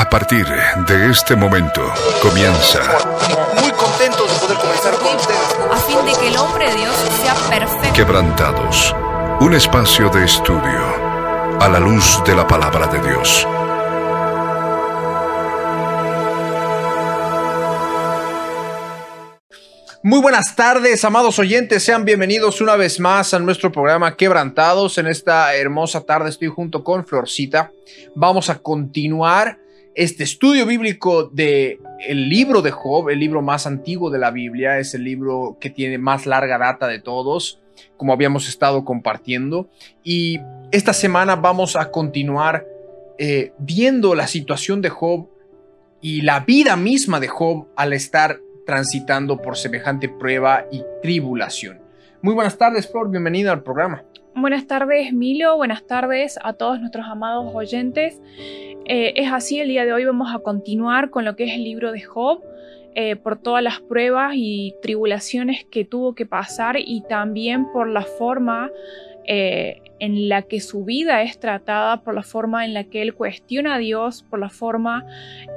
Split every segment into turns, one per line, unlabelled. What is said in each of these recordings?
A partir de este momento comienza.
Muy contentos de poder comenzar con ustedes.
a fin de que el hombre de Dios sea perfecto.
Quebrantados. Un espacio de estudio a la luz de la palabra de Dios.
Muy buenas tardes, amados oyentes. Sean bienvenidos una vez más a nuestro programa Quebrantados. En esta hermosa tarde estoy junto con Florcita. Vamos a continuar este estudio bíblico de el libro de Job, el libro más antiguo de la Biblia, es el libro que tiene más larga data de todos, como habíamos estado compartiendo. Y esta semana vamos a continuar eh, viendo la situación de Job y la vida misma de Job al estar transitando por semejante prueba y tribulación. Muy buenas tardes, Flor, bienvenida al programa.
Buenas tardes, Milo. Buenas tardes a todos nuestros amados oyentes. Eh, es así, el día de hoy vamos a continuar con lo que es el libro de Job, eh, por todas las pruebas y tribulaciones que tuvo que pasar y también por la forma eh, en la que su vida es tratada, por la forma en la que él cuestiona a Dios, por la forma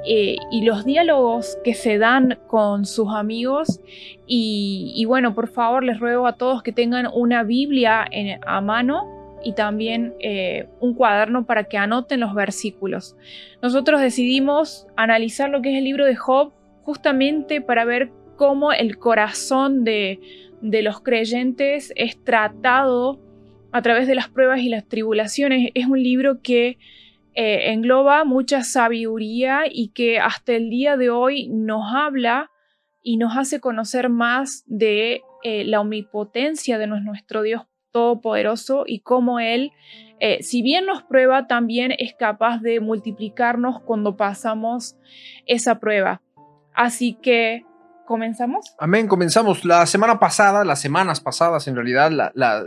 y los diálogos que se dan con sus amigos. Y, bueno, por favor les ruego a todos que tengan una Biblia a mano y también eh, un cuaderno para que anoten los versículos. Nosotros decidimos analizar lo que es el libro de Job justamente para ver cómo el corazón de, de los creyentes es tratado a través de las pruebas y las tribulaciones. Es un libro que eh, engloba mucha sabiduría y que hasta el día de hoy nos habla y nos hace conocer más de eh, la omnipotencia de nuestro Dios Todopoderoso y cómo Él, eh, si bien nos prueba, también es capaz de multiplicarnos cuando pasamos esa prueba. Así que, ¿comenzamos?
Amén, comenzamos. La semana pasada, las semanas pasadas, en realidad,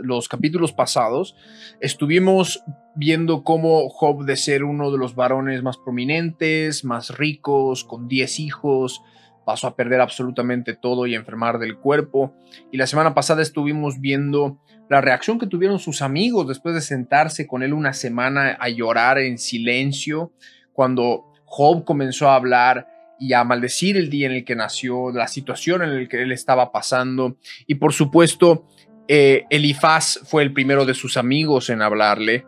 los capítulos pasados, estuvimos viendo cómo Job, de ser uno de los varones más prominentes, más ricos, con 10 hijos, pasó a perder absolutamente todo y enfermar del cuerpo. Y la semana pasada estuvimos viendo la reacción que tuvieron sus amigos después de sentarse con él una semana a llorar en silencio, cuando Job comenzó a hablar y a maldecir el día en el que nació, la situación en la que él estaba pasando. Y por supuesto, eh, Elifaz fue el primero de sus amigos en hablarle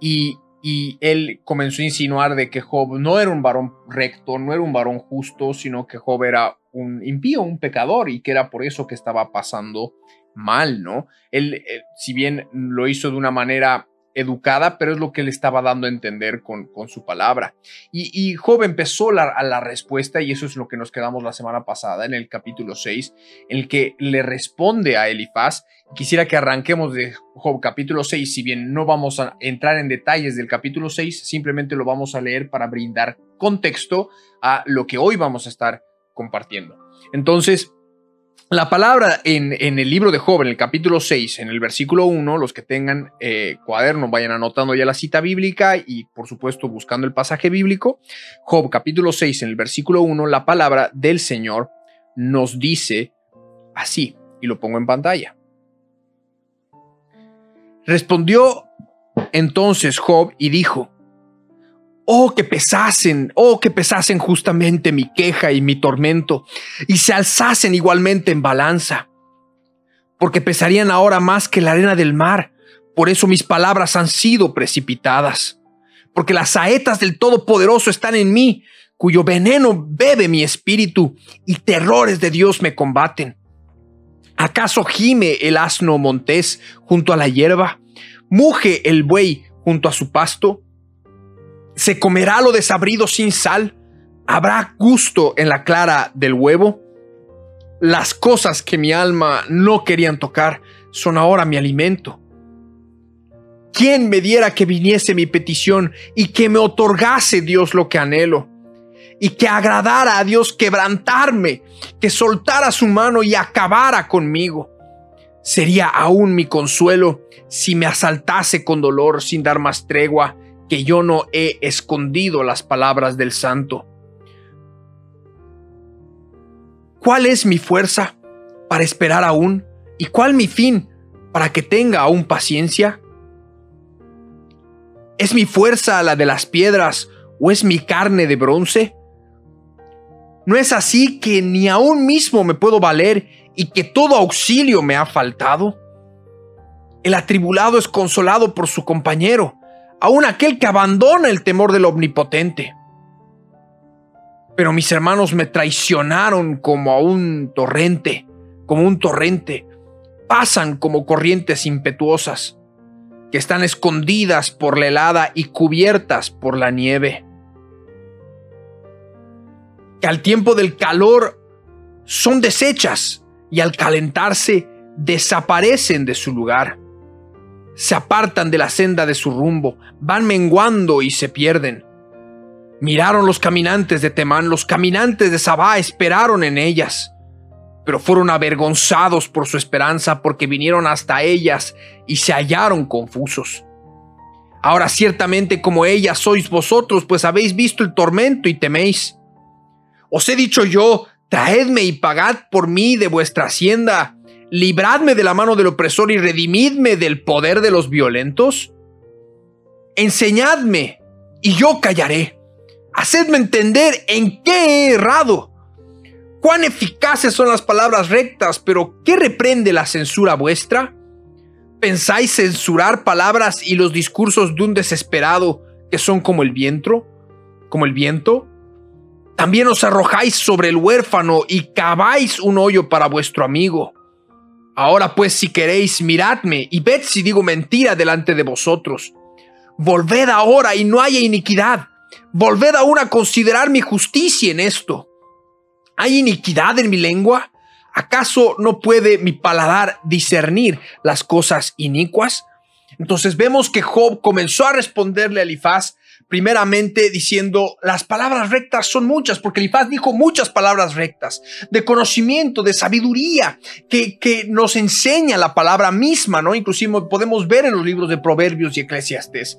y, y él comenzó a insinuar de que Job no era un varón recto, no era un varón justo, sino que Job era un impío, un pecador y que era por eso que estaba pasando mal, ¿no? Él, eh, si bien lo hizo de una manera educada, pero es lo que él estaba dando a entender con, con su palabra. Y, y Job empezó a la respuesta, y eso es lo que nos quedamos la semana pasada en el capítulo 6, en el que le responde a Elifaz. Quisiera que arranquemos de Job capítulo 6, si bien no vamos a entrar en detalles del capítulo 6, simplemente lo vamos a leer para brindar contexto a lo que hoy vamos a estar compartiendo. Entonces, la palabra en, el libro de Job, en el capítulo 6, en el versículo 1, los que tengan eh, cuaderno vayan anotando ya la cita bíblica y por supuesto buscando el pasaje bíblico. Job capítulo 6, en el versículo 1, la palabra del Señor nos dice así, y lo pongo en pantalla. Respondió entonces Job y dijo, Oh, que pesasen, oh, que pesasen justamente mi queja y mi tormento, y se alzasen igualmente en balanza, porque pesarían ahora más que la arena del mar, por eso mis palabras han sido precipitadas, porque las saetas del Todopoderoso están en mí, cuyo veneno bebe mi espíritu, y terrores de Dios me combaten. ¿Acaso gime el asno montés junto a la hierba? ¿Muge el buey junto a su pasto? ¿Se comerá lo desabrido sin sal? ¿Habrá gusto en la clara del huevo? Las cosas que mi alma no querían tocar son ahora mi alimento. ¿Quién me diera que viniese mi petición y que me otorgase Dios lo que anhelo? Y que agradara a Dios quebrantarme, que soltara su mano y acabara conmigo. Sería aún mi consuelo si me asaltase con dolor sin dar más tregua que yo no he escondido las palabras del santo. ¿Cuál es mi fuerza para esperar aún? ¿Y cuál mi fin para que tenga aún paciencia? ¿Es mi fuerza la de las piedras ¿O es mi carne de bronce? ¿No es así que ni aún mismo me puedo valer y que todo auxilio me ha faltado? El atribulado es consolado por su compañero, aun aquel que abandona el temor del omnipotente. Pero mis hermanos me traicionaron como a un torrente, como un torrente. Pasan como corrientes impetuosas, que están escondidas por la helada y cubiertas por la nieve. Que al tiempo del calor son deshechas y al calentarse desaparecen de su lugar. Se apartan de la senda de su rumbo, van menguando y se pierden. Miraron los caminantes de Temán, los caminantes de Sabá esperaron en ellas, pero fueron avergonzados por su esperanza porque vinieron hasta ellas y se hallaron confusos. Ahora ciertamente como ellas sois vosotros, pues habéis visto el tormento y teméis. Os he dicho yo, traedme y pagad por mí de vuestra hacienda, libradme de la mano del opresor y redimidme del poder de los violentos. Enseñadme y yo callaré. Hacedme entender en qué he errado. Cuán eficaces son las palabras rectas, pero ¿qué reprende la censura vuestra? ¿Pensáis censurar palabras y los discursos de un desesperado que son como el viento? ¿Como el viento? También os arrojáis sobre el huérfano y caváis un hoyo para vuestro amigo. Ahora pues si queréis, miradme y ved si digo mentira delante de vosotros. Volved ahora y no haya iniquidad. Volved aún a considerar mi justicia en esto. ¿Hay iniquidad en mi lengua? ¿Acaso no puede mi paladar discernir las cosas inicuas? Entonces vemos que Job comenzó a responderle a Elifaz primeramente diciendo, las palabras rectas son muchas, porque Elifaz dijo muchas palabras rectas, de conocimiento, de sabiduría, que, que nos enseña la palabra misma, ¿no? Inclusive podemos ver en los libros de Proverbios y Eclesiastes.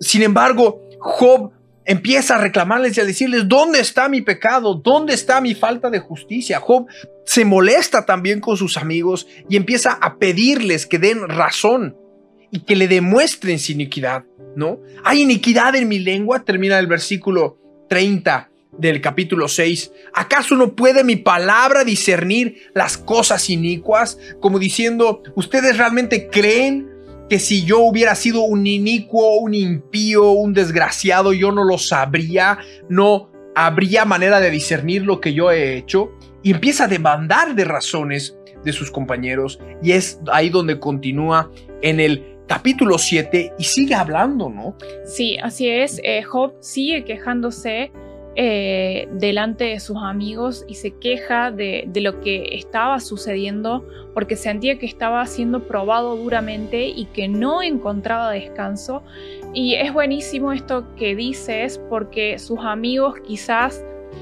Sin embargo, Job empieza a reclamarles y a decirles, ¿dónde está mi pecado? ¿Dónde está mi falta de justicia? Job se molesta también con sus amigos y empieza a pedirles que den razón y que le demuestren su iniquidad, ¿no? Hay iniquidad en mi lengua, termina el versículo 30 del capítulo 6. ¿Acaso no puede mi palabra discernir las cosas inicuas? Como diciendo, ¿ustedes realmente creen que si yo hubiera sido un inicuo, un impío, un desgraciado, yo no lo sabría, no habría manera de discernir lo que yo he hecho? Y empieza a demandar de razones de sus compañeros y es ahí donde continúa en el capítulo 7 y sigue hablando, ¿no?
Sí, así es. Eh, Job sigue quejándose eh, delante de sus amigos y se queja de, de, lo que estaba sucediendo porque sentía que estaba siendo probado duramente y que no encontraba descanso. Y es buenísimo esto que dices porque sus amigos quizás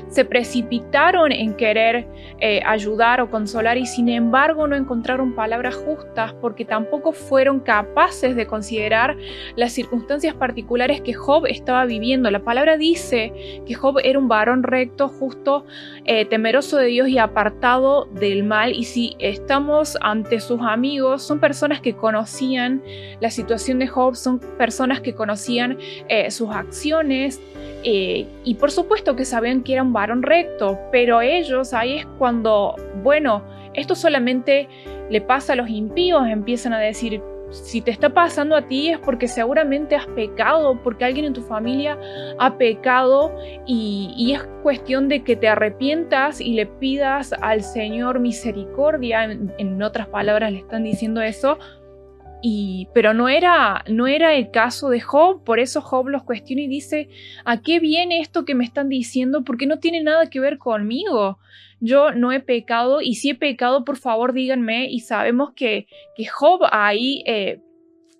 se precipitaron en querer eh, ayudar o consolar y sin embargo no encontraron palabras justas porque tampoco fueron capaces de considerar las circunstancias particulares que Job estaba viviendo. La palabra dice que Job era un varón recto, justo, eh, temeroso de Dios y apartado del mal y si estamos ante sus amigos, son personas que conocían la situación de Job, son personas que conocían eh, sus acciones y por supuesto que sabían que era un varón recto, pero ellos ahí es cuando, bueno, esto solamente le pasa a los impíos, empiezan a decir, si te está pasando a ti es porque seguramente has pecado, porque alguien en tu familia ha pecado y, es cuestión de que te arrepientas y le pidas al Señor misericordia, en otras palabras le están diciendo eso, pero no era, no era el caso de Job, por eso Job los cuestiona y dice, ¿a qué viene esto que me están diciendo? Porque no tiene nada que ver conmigo. Yo no he pecado y si he pecado, por favor díganme. Y sabemos que, que Job ahí, eh,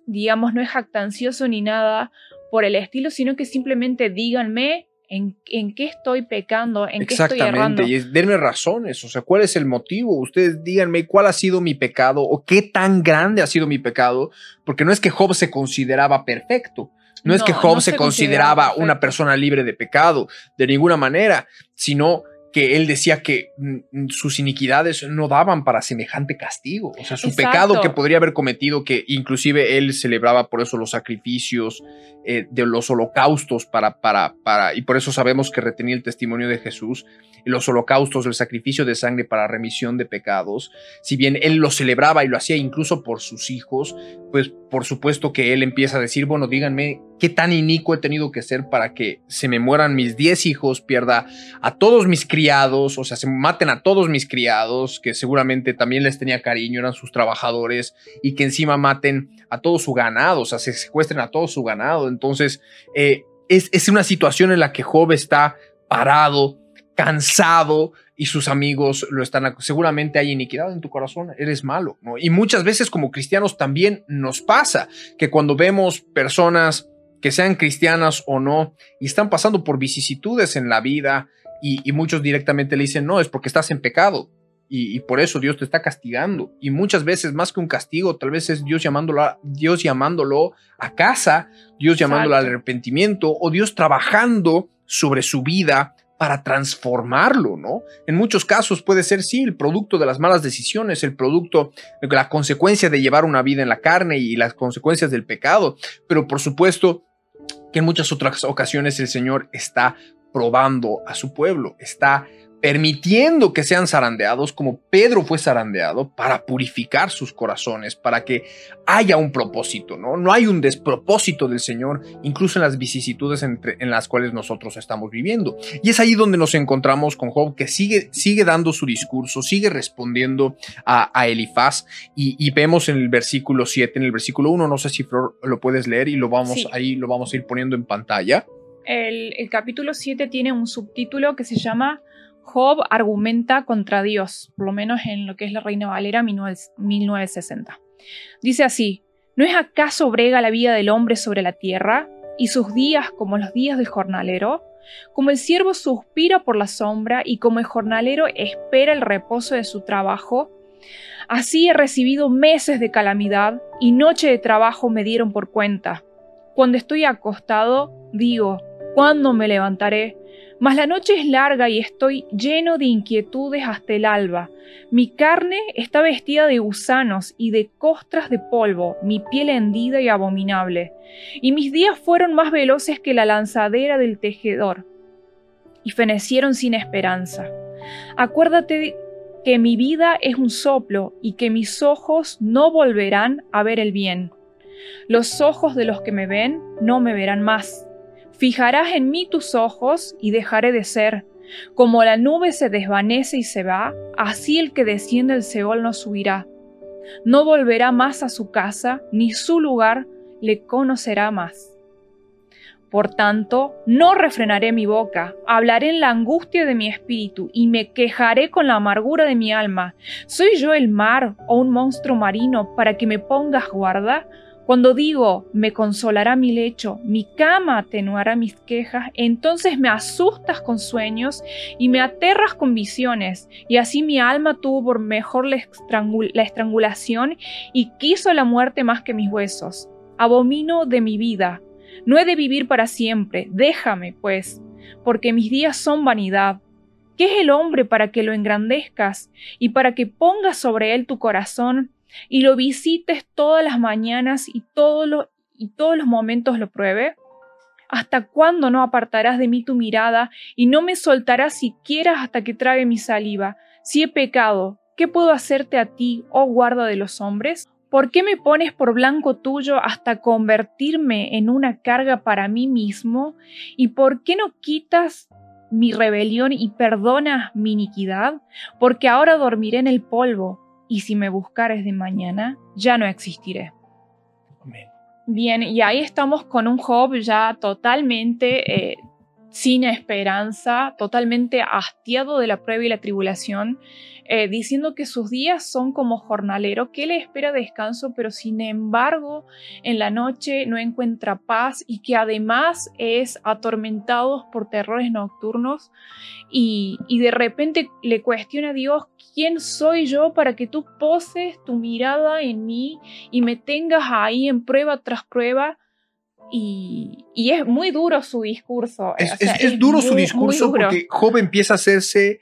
digamos, no es jactancioso ni nada por el estilo, sino que simplemente díganme ¿En, qué estoy pecando? ¿En qué estoy errando?
y denme razones, o sea, ¿cuál es el motivo? Ustedes díganme cuál ha sido mi pecado o qué tan grande ha sido mi pecado, porque no es que Job se consideraba perfecto, no, es que Job se, consideraba una persona libre de pecado, de ninguna manera, sino que él decía que mm, sus iniquidades no daban para semejante castigo. O sea, su
Exacto.
pecado que podría haber cometido, que inclusive él celebraba por eso los sacrificios eh, de los holocaustos para, para, para, y por eso sabemos que retenía el testimonio de Jesús, los holocaustos, el sacrificio de sangre para remisión de pecados. Si bien él lo celebraba y lo hacía incluso por sus hijos, pues por supuesto que él empieza a decir, bueno, díganme qué tan inicuo he tenido que ser para que se me mueran mis 10 hijos, pierda a todos mis criados, o sea, se maten a todos mis criados, que seguramente también les tenía cariño, eran sus trabajadores, y que encima maten a todo su ganado, o sea, se secuestren a todo su ganado. Entonces, eh, es, es una situación en la que Job está parado, cansado, y sus amigos lo están. Seguramente hay iniquidad en tu corazón, eres malo, ¿no? Y muchas veces, como cristianos, también nos pasa que cuando vemos personas que sean cristianas o no, y están pasando por vicisitudes en la vida, y, y muchos directamente le dicen, no, es porque estás en pecado. Y, y por eso Dios te está castigando. Y muchas veces, más que un castigo, tal vez es Dios llamándolo a, Dios llamándolo a casa, Dios llamándolo al arrepentimiento, o Dios trabajando sobre su vida para transformarlo, ¿no? En muchos casos puede ser, sí, el producto de las malas decisiones, el producto, la consecuencia de llevar una vida en la carne y las consecuencias del pecado, pero por supuesto que en muchas otras ocasiones el Señor está probando a su pueblo, está permitiendo que sean zarandeados como Pedro fue zarandeado para purificar sus corazones, para que haya un propósito, ¿no? No hay un despropósito del Señor, incluso en las vicisitudes entre, en las cuales nosotros estamos viviendo. Y es ahí donde nos encontramos con Job, que sigue, sigue dando su discurso, sigue respondiendo a, a Elifaz, y, y vemos en el versículo 7, en el versículo 1, no sé si Flor lo puedes leer y lo vamos
Sí.
ahí, lo vamos a ir poniendo en pantalla.
El, el capítulo 7 tiene un subtítulo que se llama Job argumenta contra Dios, por lo menos en lo que es la Reina Valera 19 1960. Dice así, ¿no es acaso brega la vida del hombre sobre la tierra y sus días como los días del jornalero? Como el siervo suspira por la sombra y como el jornalero espera el reposo de su trabajo, así he recibido meses de calamidad y noche de trabajo me dieron por cuenta. Cuando estoy acostado, digo, ¿cuándo me levantaré? Mas la noche es larga y estoy lleno de inquietudes hasta el alba. Mi carne está vestida de gusanos y de costras de polvo, mi piel hendida y abominable. Y mis días fueron más veloces que la lanzadera del tejedor, y fenecieron sin esperanza. Acuérdate que mi vida es un soplo y que mis ojos no volverán a ver el bien. Los ojos de los que me ven no me verán más. Fijarás en mí tus ojos y dejaré de ser. Como la nube se desvanece y se va, así el que desciende el Seol no subirá. No volverá más a su casa, ni su lugar le conocerá más. Por tanto, no refrenaré mi boca, hablaré en la angustia de mi espíritu y me quejaré con la amargura de mi alma. ¿Soy yo el mar o un monstruo marino para que me pongas guarda? Cuando digo, me consolará mi lecho, mi cama atenuará mis quejas, entonces me asustas con sueños y me aterras con visiones, y así mi alma tuvo por mejor la, estrangul- la estrangulación y quiso la muerte más que mis huesos. Abomino de mi vida, no he de vivir para siempre, déjame, pues, porque mis días son vanidad. ¿Qué es el hombre para que lo engrandezcas y para que pongas sobre él tu corazón y lo visites todas las mañanas y, todos los momentos lo pruebe? ¿Hasta cuándo no apartarás de mí tu mirada y no me soltarás siquiera hasta que trague mi saliva? Si he pecado, ¿qué puedo hacerte a ti, oh guarda de los hombres? ¿Por qué me pones por blanco tuyo hasta convertirme en una carga para mí mismo? ¿Y por qué no quitas mi rebelión y perdonas mi iniquidad? Porque ahora dormiré en el polvo, y si me buscares de mañana, ya no existiré.
Amén.
Bien, y ahí estamos con un Job ya totalmente eh, sin esperanza, totalmente hastiado de la prueba y la tribulación, eh, diciendo que sus días son como jornalero, que le espera descanso, pero sin embargo en la noche no encuentra paz y que además es atormentado por terrores nocturnos y, y de repente le cuestiona a Dios, ¿quién soy yo para que tú poses tu mirada en mí y me tengas ahí en prueba tras prueba? y, y es muy duro su discurso.
Es,
o sea,
es- es duro su
muy-
discurso
duro.
porque Job empieza a hacerse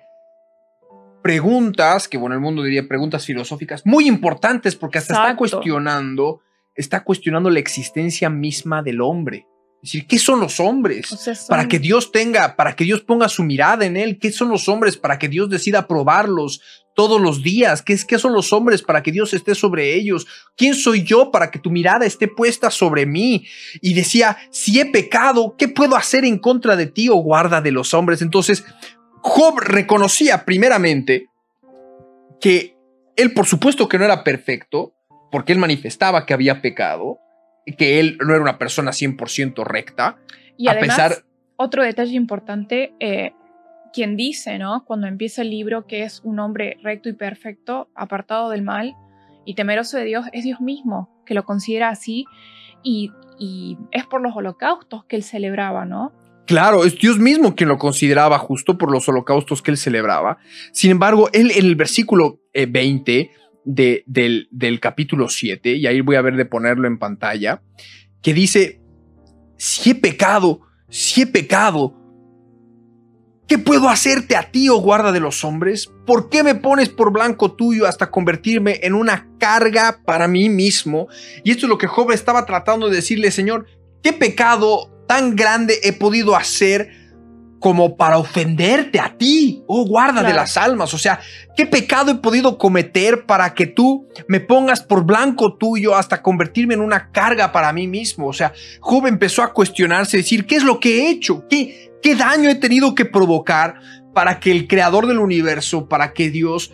preguntas, que bueno, el mundo diría preguntas filosóficas, muy importantes porque hasta está cuestionando, está cuestionando la existencia misma del hombre. Es decir, ¿qué son los hombres?
O sea, son-
para que Dios tenga, para que Dios ponga su mirada en él. ¿Qué son los hombres para que Dios decida probarlos todos los días? ¿Qué, es, ¿Qué son los hombres para que Dios esté sobre ellos? ¿Quién soy yo para que tu mirada esté puesta sobre mí? Y decía, si he pecado, ¿qué puedo hacer en contra de ti, oh guarda de los hombres? Entonces, Job reconocía primeramente que él, por supuesto que no era perfecto, porque él manifestaba que había pecado, que él no era una persona 100% recta,
y
a
además,
pesar
otro detalle importante, eh, quien dice, ¿no? Cuando empieza el libro que es un hombre recto y perfecto, apartado del mal y temeroso de Dios, es Dios mismo, que lo considera así y, y es por los holocaustos que él celebraba, ¿no?
Claro, es Dios mismo quien lo consideraba justo por los holocaustos que él celebraba. Sin embargo, él en el versículo eh, 20 de- del, del capítulo 7, y ahí voy a ver de ponerlo en pantalla, que dice, si he pecado, si he pecado, ¿qué puedo hacerte a ti, oh guarda de los hombres? ¿Por qué me pones por blanco tuyo hasta convertirme en una carga para mí mismo? Y esto es lo que Job estaba tratando de decirle, Señor, ¿qué pecado tan grande he podido hacer como para ofenderte a ti, oh guarda de las almas? O sea, ¿qué pecado he podido cometer para que tú me pongas por blanco tuyo hasta convertirme en una carga para mí mismo? O sea, Job empezó a cuestionarse, decir, ¿qué es lo que he hecho? ¿Qué, qué daño he tenido que provocar para que el creador del universo, para que Dios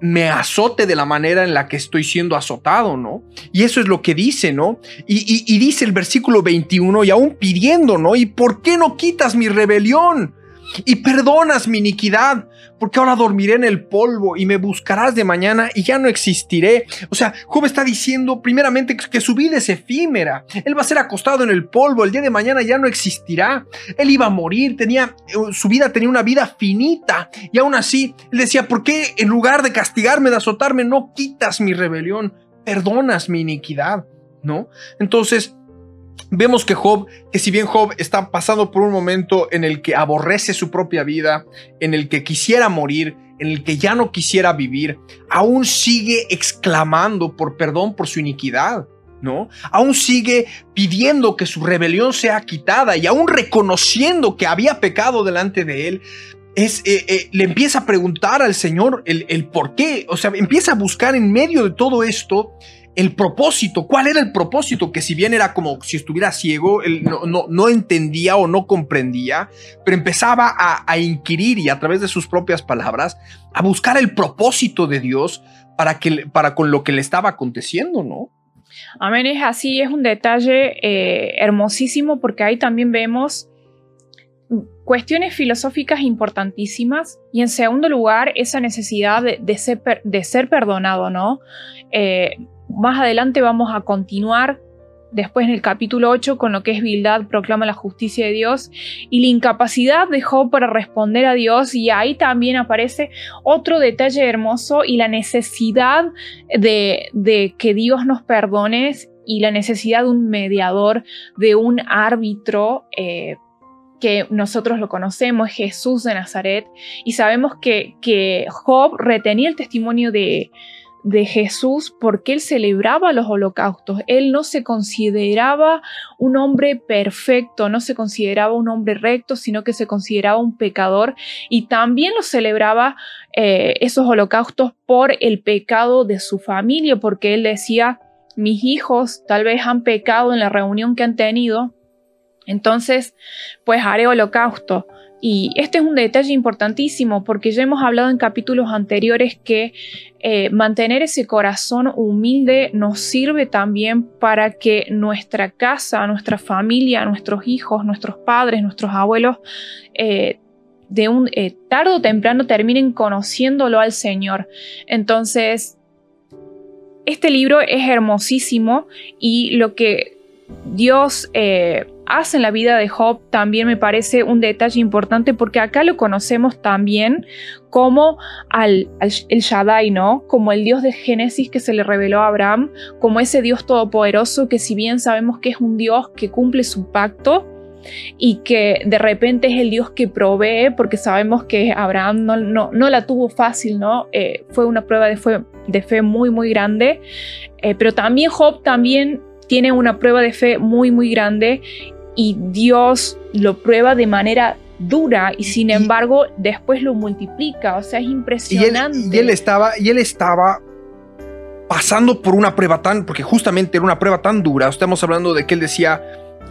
me azote de la manera en la que estoy siendo azotado, ¿no? Y eso es lo que dice, ¿no? Y, dice el versículo 21, y aún pidiendo, ¿no? ¿Y por qué no quitas mi rebelión? Y perdonas mi iniquidad, porque ahora dormiré en el polvo y me buscarás de mañana y ya no existiré. O sea, Job está diciendo primeramente que su vida es efímera. Él va a ser acostado en el polvo, el día de mañana ya no existirá. Él iba a morir, tenía su vida tenía una vida finita y aún así él decía, ¿por qué en lugar de castigarme, de azotarme, no quitas mi rebelión, perdonas mi iniquidad? ¿No? Entonces, vemos que Job, que si bien Job está pasando por un momento en el que aborrece su propia vida, en el que quisiera morir, en el que ya no quisiera vivir, aún sigue exclamando por perdón por su iniquidad. ¿No? Aún sigue pidiendo que su rebelión sea quitada y aún reconociendo que había pecado delante de él, es, eh, eh, le empieza a preguntar al Señor el, el por qué, o sea, empieza a buscar en medio de todo esto el propósito, cuál era el propósito, que si bien era como si estuviera ciego, él no, no, no entendía o no comprendía, pero empezaba a, a inquirir y a través de sus propias palabras, a buscar el propósito de Dios para, que, para con lo que le estaba aconteciendo, ¿no?
Amén, es así, es un detalle eh, hermosísimo porque ahí también vemos cuestiones filosóficas importantísimas y en segundo lugar esa necesidad de, de ser, de ser perdonado, ¿no? Eh, más adelante vamos a continuar después en el capítulo 8 con lo que es Bildad proclama la justicia de Dios y la incapacidad de Job para responder a Dios. Y ahí también aparece otro detalle hermoso y la necesidad de, de que Dios nos perdone y la necesidad de un mediador, de un árbitro eh, que nosotros lo conocemos, Jesús de Nazaret, y sabemos que, que Job retenía el testimonio de, de Jesús porque él celebraba los holocaustos. Él no se consideraba un hombre perfecto, no se consideraba un hombre recto, sino que se consideraba un pecador y también lo celebraba eh, esos holocaustos por el pecado de su familia, porque él decía, mis hijos tal vez han pecado en la reunión que han tenido, entonces pues haré holocausto. Y este es un detalle importantísimo porque ya hemos hablado en capítulos anteriores que eh, mantener ese corazón humilde nos sirve también para que nuestra casa, nuestra familia, nuestros hijos, nuestros padres, nuestros abuelos, eh, de un eh, tarde o temprano terminen conociéndolo al Señor. Entonces, este libro es hermosísimo y lo que Dios eh, hace en la vida de Job también me parece un detalle importante porque acá lo conocemos también como al, el Shaddai, ¿no? Como el Dios de Génesis que se le reveló a Abraham, como ese Dios todopoderoso que si bien sabemos que es un Dios que cumple su pacto, y que de repente es el Dios que provee, porque sabemos que Abraham no, no, la tuvo fácil, ¿no? Eh, fue una prueba de fe, de fe muy, muy grande, eh, pero también Job también tiene una prueba de fe muy, muy grande y Dios lo prueba de manera dura y sin embargo después lo multiplica, o sea, es impresionante.
Y él, estaba, y él estaba pasando por una prueba tan, porque justamente era una prueba tan dura, estamos hablando de que él decía,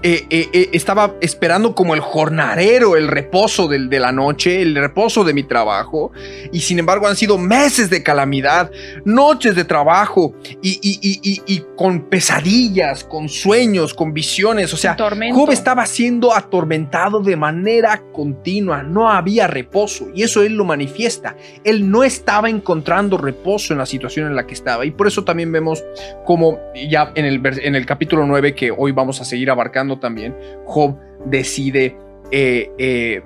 eh, eh, eh, estaba esperando como el jornalero el reposo de la noche, el reposo de mi trabajo, y sin embargo han sido meses de calamidad, noches de trabajo, y, con pesadillas, con sueños, con visiones, o sea, Job estaba siendo atormentado de manera continua, no había reposo, y eso él lo manifiesta, él no estaba encontrando reposo en la situación en la que estaba, y por eso también vemos como ya en el, en el capítulo 9 que hoy vamos a seguir abarcando, también, Job decide, eh, eh,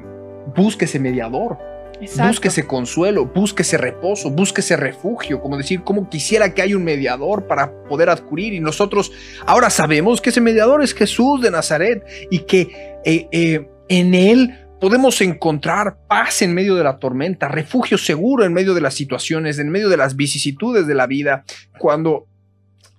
búsquese mediador, búsquese consuelo, búsquese reposo, búsquese refugio, como decir, como quisiera que haya un mediador para poder adquirir. Y nosotros ahora sabemos que ese mediador es Jesús de Nazaret y que eh, en él podemos encontrar paz en medio de la tormenta, refugio seguro en medio de las situaciones, en medio de las vicisitudes de la vida, cuando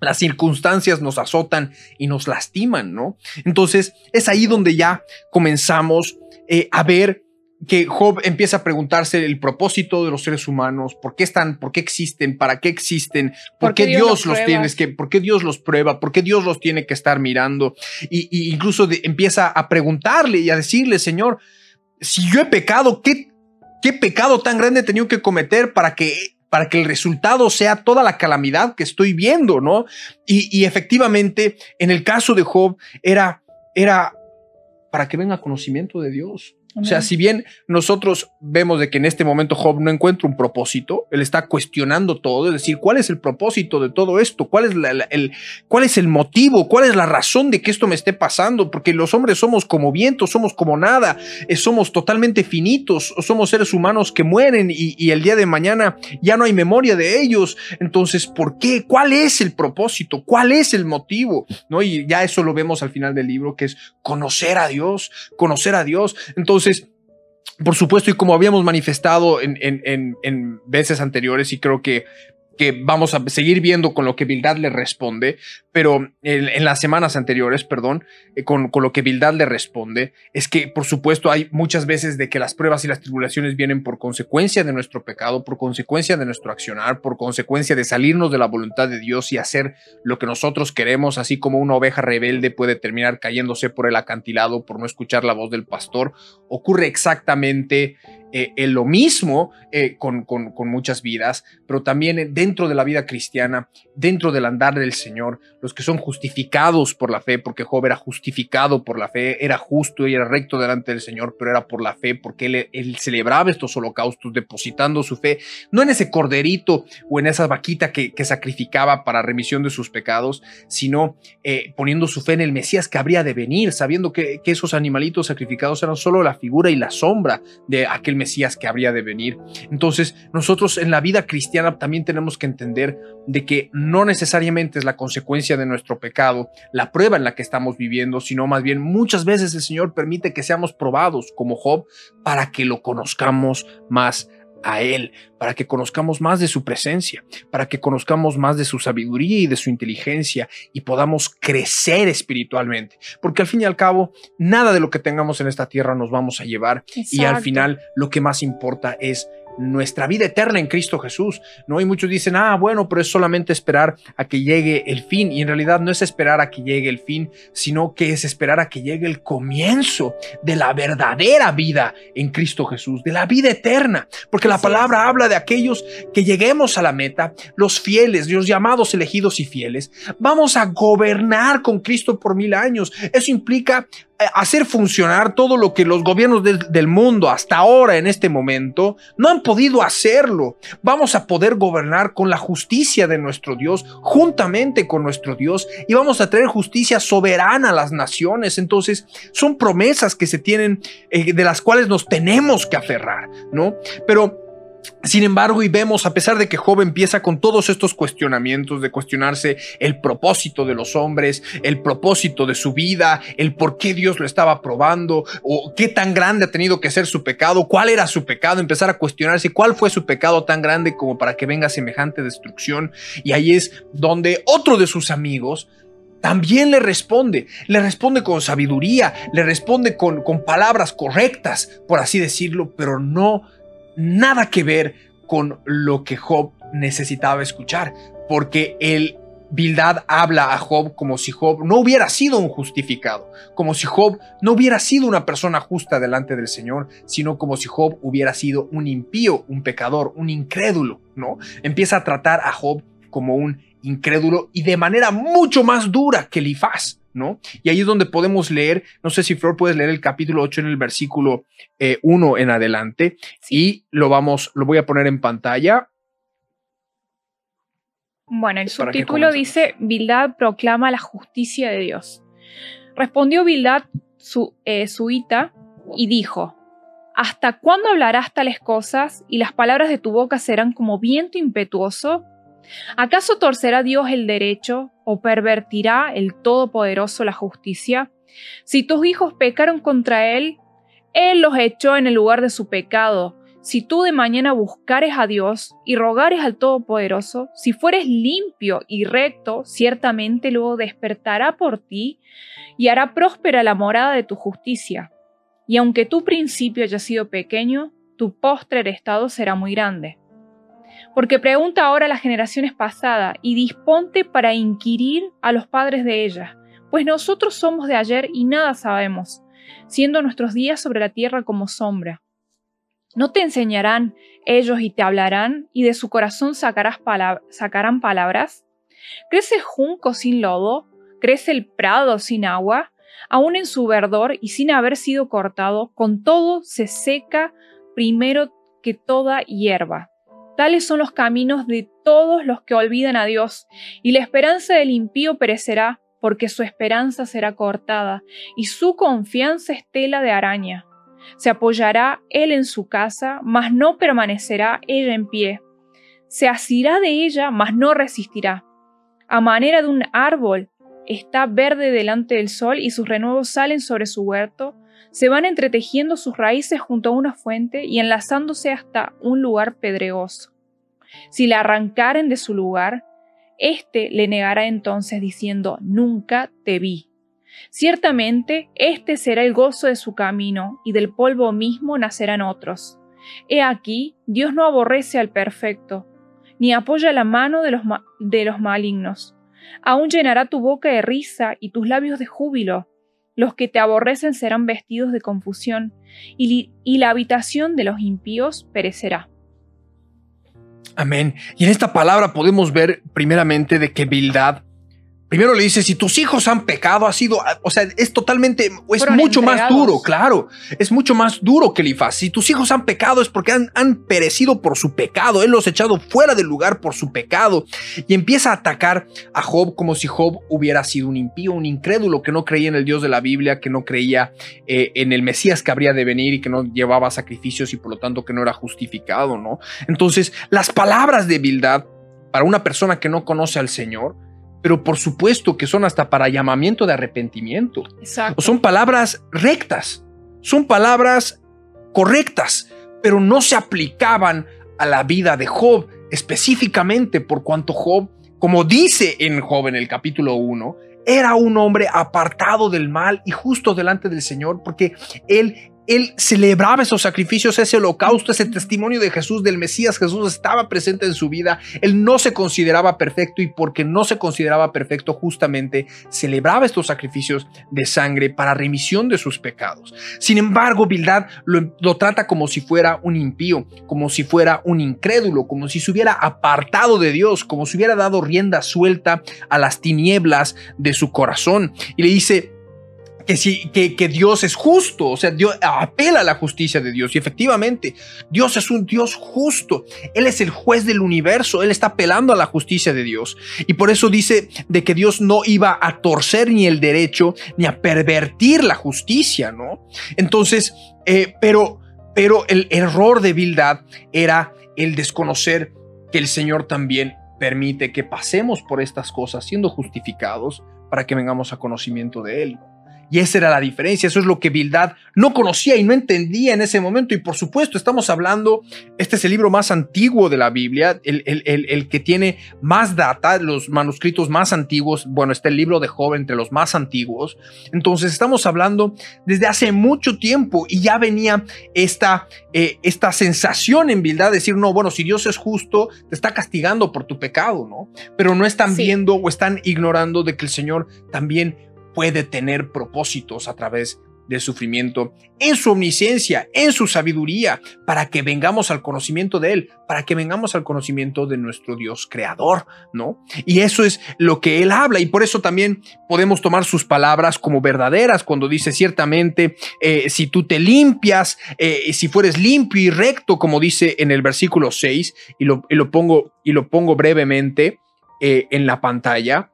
las circunstancias nos azotan y nos lastiman, ¿no? Entonces es ahí donde ya comenzamos eh, a ver que Job empieza a preguntarse el propósito de los seres humanos, por qué están, por qué existen, para qué existen, por, qué, Dios, los tiene que, por qué Dios los prueba, por qué Dios los tiene que estar mirando, y, incluso empieza a preguntarle y a decirle, Señor, si yo he pecado, ¿qué, qué pecado tan grande he tenido que cometer para que para que el resultado sea toda la calamidad que estoy viendo, ¿no? Y, efectivamente, en el caso de Job, era, era para que venga conocimiento de Dios. O sea, si bien nosotros vemos de que en este momento Job no encuentra un propósito, él está cuestionando todo, es decir, ¿cuál es el propósito de todo esto? ¿Cuál es, el, ¿Cuál es el motivo? ¿Cuál es la razón de que esto me esté pasando? Porque los hombres somos como vientos, somos como nada, eh, somos totalmente finitos, somos seres humanos que mueren y, el día de mañana ya no hay memoria de ellos. Entonces, ¿por qué? ¿Cuál es el propósito? ¿Cuál es el motivo? ¿No? Y ya eso lo vemos al final del libro, que es conocer a Dios, conocer a Dios. Entonces, entonces, por supuesto, y como habíamos manifestado en, en, veces anteriores, y creo que que vamos a seguir viendo con lo que Bildad le responde, pero en, las semanas anteriores, perdón, eh, con, con, lo que Bildad le responde, es que por supuesto hay muchas veces de que las pruebas y las tribulaciones vienen por consecuencia de nuestro pecado, por consecuencia de nuestro accionar, por consecuencia de salirnos de la voluntad de Dios y hacer lo que nosotros queremos, así como una oveja rebelde puede terminar cayéndose por el acantilado por no escuchar la voz del pastor, ocurre exactamente eh, en lo mismo eh, con, con, muchas vidas, pero también dentro de la vida cristiana, dentro del andar del Señor, los que son justificados por la fe, porque Job era justificado por la fe, era justo y era recto delante del Señor, pero era por la fe, porque él, él celebraba estos holocaustos depositando su fe, no en ese corderito o en esa vaquita que, que sacrificaba para remisión de sus pecados, sino eh, poniendo su fe en el Mesías que habría de venir, sabiendo que, que esos animalitos sacrificados eran solo la figura y la sombra de aquel Mesías que habría de venir. Entonces, nosotros en la vida cristiana también tenemos que entender de que no necesariamente es la consecuencia de nuestro pecado, la prueba en la que estamos viviendo, sino más bien muchas veces el Señor permite que seamos probados como Job para que lo conozcamos más a Él, para que conozcamos más de su presencia, para que conozcamos más de su sabiduría y de su inteligencia y podamos crecer espiritualmente. Porque al fin y al cabo, nada de lo que tengamos en esta tierra nos vamos a llevar y al final lo que más importa es nuestra vida eterna en Cristo Jesús, ¿no? Y muchos dicen, ah, bueno, pero es solamente esperar a que llegue el fin. Y en realidad no es esperar a que llegue el fin, sino que es esperar a que llegue el comienzo de la verdadera vida en Cristo Jesús, de la vida eterna. Porque la palabra habla de aquellos que lleguemos a la meta, los fieles, los llamados elegidos y fieles. Vamos a gobernar con Cristo por mil años. Eso implica hacer funcionar todo lo que los gobiernos del, del mundo hasta ahora en este momento no han podido hacerlo. Vamos a poder gobernar con la justicia de nuestro Dios, juntamente con nuestro Dios, y vamos a traer justicia soberana a las naciones. Entonces, son promesas que se tienen, eh, de las cuales nos tenemos que aferrar, ¿no? Pero sin embargo, y vemos, a pesar de que Job empieza con todos estos cuestionamientos, de cuestionarse el propósito de los hombres, el propósito de su vida, el por qué Dios lo estaba probando, o qué tan grande ha tenido que ser su pecado, cuál era su pecado, empezar a cuestionarse cuál fue su pecado tan grande como para que venga semejante destrucción. Y ahí es donde otro de sus amigos también le responde, le responde con sabiduría, le responde con, con palabras correctas, por así decirlo, pero no nada que ver con lo que Job necesitaba escuchar, porque el Bildad habla a Job como si Job no hubiera sido un justificado, como si Job no hubiera sido una persona justa delante del Señor, sino como si Job hubiera sido un impío, un pecador, un incrédulo, ¿no? Empieza a tratar a Job como un incrédulo y de manera mucho más dura que Elifaz. ¿No? Y ahí es donde podemos leer, no sé si Flor puedes leer el capítulo 8 en el versículo 1 eh, en adelante y lo vamos, lo voy a poner en pantalla.
Bueno, el subtítulo dice, Bildad proclama la justicia de Dios. Respondió Bildad su, eh, suita y dijo, ¿Hasta cuándo hablarás tales cosas y las palabras de tu boca serán como viento impetuoso? ¿Acaso torcerá Dios el derecho o pervertirá el Todopoderoso la justicia? Si tus hijos pecaron contra Él, Él los echó en el lugar de su pecado. Si tú de mañana buscares a Dios y rogares al Todopoderoso, si fueres limpio y recto, ciertamente luego despertará por ti y hará próspera la morada de tu justicia. Y aunque tu principio haya sido pequeño, tu postrer estado será muy grande. Porque pregunta ahora a las generaciones pasadas y disponte para inquirir a los padres de ellas, pues nosotros somos de ayer y nada sabemos, siendo nuestros días sobre la tierra como sombra. ¿No te enseñarán ellos y te hablarán, y de su corazón sacarás sacarán palabras? ¿Crece junco sin lodo? ¿Crece el prado sin agua? Aún en su verdor y sin haber sido cortado, con todo se seca primero que toda hierba. Tales son los caminos de todos los que olvidan a Dios, y la esperanza del impío perecerá, porque su esperanza será cortada, y su confianza es tela de araña. Se apoyará él en su casa, mas no permanecerá ella en pie. Se asirá de ella, mas no resistirá. A manera de un árbol, está verde delante del sol y sus renuevos salen sobre su huerto, se van entretejiendo sus raíces junto a una fuente y enlazándose hasta un lugar pedregoso. Si la arrancaren de su lugar, éste le negará entonces diciendo, nunca te vi. Ciertamente, este será el gozo de su camino, y del polvo mismo nacerán otros. He aquí, Dios no aborrece al perfecto, ni apoya la mano de los, de los malignos. Aún llenará tu boca de risa y tus labios de júbilo. Los que te aborrecen serán vestidos de confusión, y, la habitación de los impíos perecerá.
Amén. Y en esta palabra podemos ver primeramente de que Bildad Primero le dice, si tus hijos han pecado, ha sido, o sea, es totalmente, es mucho más duro, claro, es mucho más duro que Elifaz. Si tus hijos han pecado es porque han, han, perecido por su pecado, él los ha echado fuera del lugar por su pecado. Y empieza a atacar a Job como si Job hubiera sido un impío, un incrédulo que no creía en el Dios de la Biblia, que no creía eh, en el Mesías que habría de venir y que no llevaba sacrificios y por lo tanto que no era justificado, ¿no? Entonces, las palabras de Bildad para una persona que no conoce al Señor, pero por supuesto que son hasta para llamamiento de arrepentimiento.
Exacto.
Son palabras rectas, son palabras correctas, pero no se aplicaban a la vida de Job, específicamente por cuanto Job, como dice en Job en el capítulo 1, era un hombre apartado del mal y justo delante del Señor, porque él él celebraba esos sacrificios, ese holocausto, ese testimonio de Jesús, del Mesías. Jesús estaba presente en su vida. Él no se consideraba perfecto y porque no se consideraba perfecto, justamente celebraba estos sacrificios de sangre para remisión de sus pecados. Sin embargo, Bildad lo, lo trata como si fuera un impío, como si fuera un incrédulo, como si se hubiera apartado de Dios, como si hubiera dado rienda suelta a las tinieblas de su corazón. Y le dice, que, que Dios es justo, o sea, Dios apela a la justicia de Dios y efectivamente Dios es un Dios justo, Él es el juez del universo, Él está apelando a la justicia de Dios y por eso dice de que Dios no iba a torcer ni el derecho ni a pervertir la justicia, ¿no? Entonces, eh, pero, pero el error de Bildad era el desconocer que el Señor también permite que pasemos por estas cosas siendo justificados para que vengamos a conocimiento de Él. Y esa era la diferencia, eso es lo que Bildad no conocía y no entendía en ese momento. Y por supuesto, estamos hablando, este es el libro más antiguo de la Biblia, el, el, que tiene más data, los manuscritos más antiguos, bueno, está el libro de Job entre los más antiguos. Entonces estamos hablando desde hace mucho tiempo y ya venía esta, eh, esta sensación en Bildad de decir, no, bueno, si Dios es justo, te está castigando por tu pecado, ¿no? Pero no están viendo o están ignorando de que el Señor también puede tener propósitos a través del sufrimiento, en su omnisciencia, en su sabiduría, para que vengamos al conocimiento de Él, para que vengamos al conocimiento de nuestro Dios creador, ¿no? Y eso es lo que Él habla y por eso también podemos tomar sus palabras como verdaderas cuando dice ciertamente, eh, si tú te limpias, eh, si fueres limpio y recto, como dice en el versículo 6, y lo, lo pongo, y lo pongo brevemente eh, en la pantalla,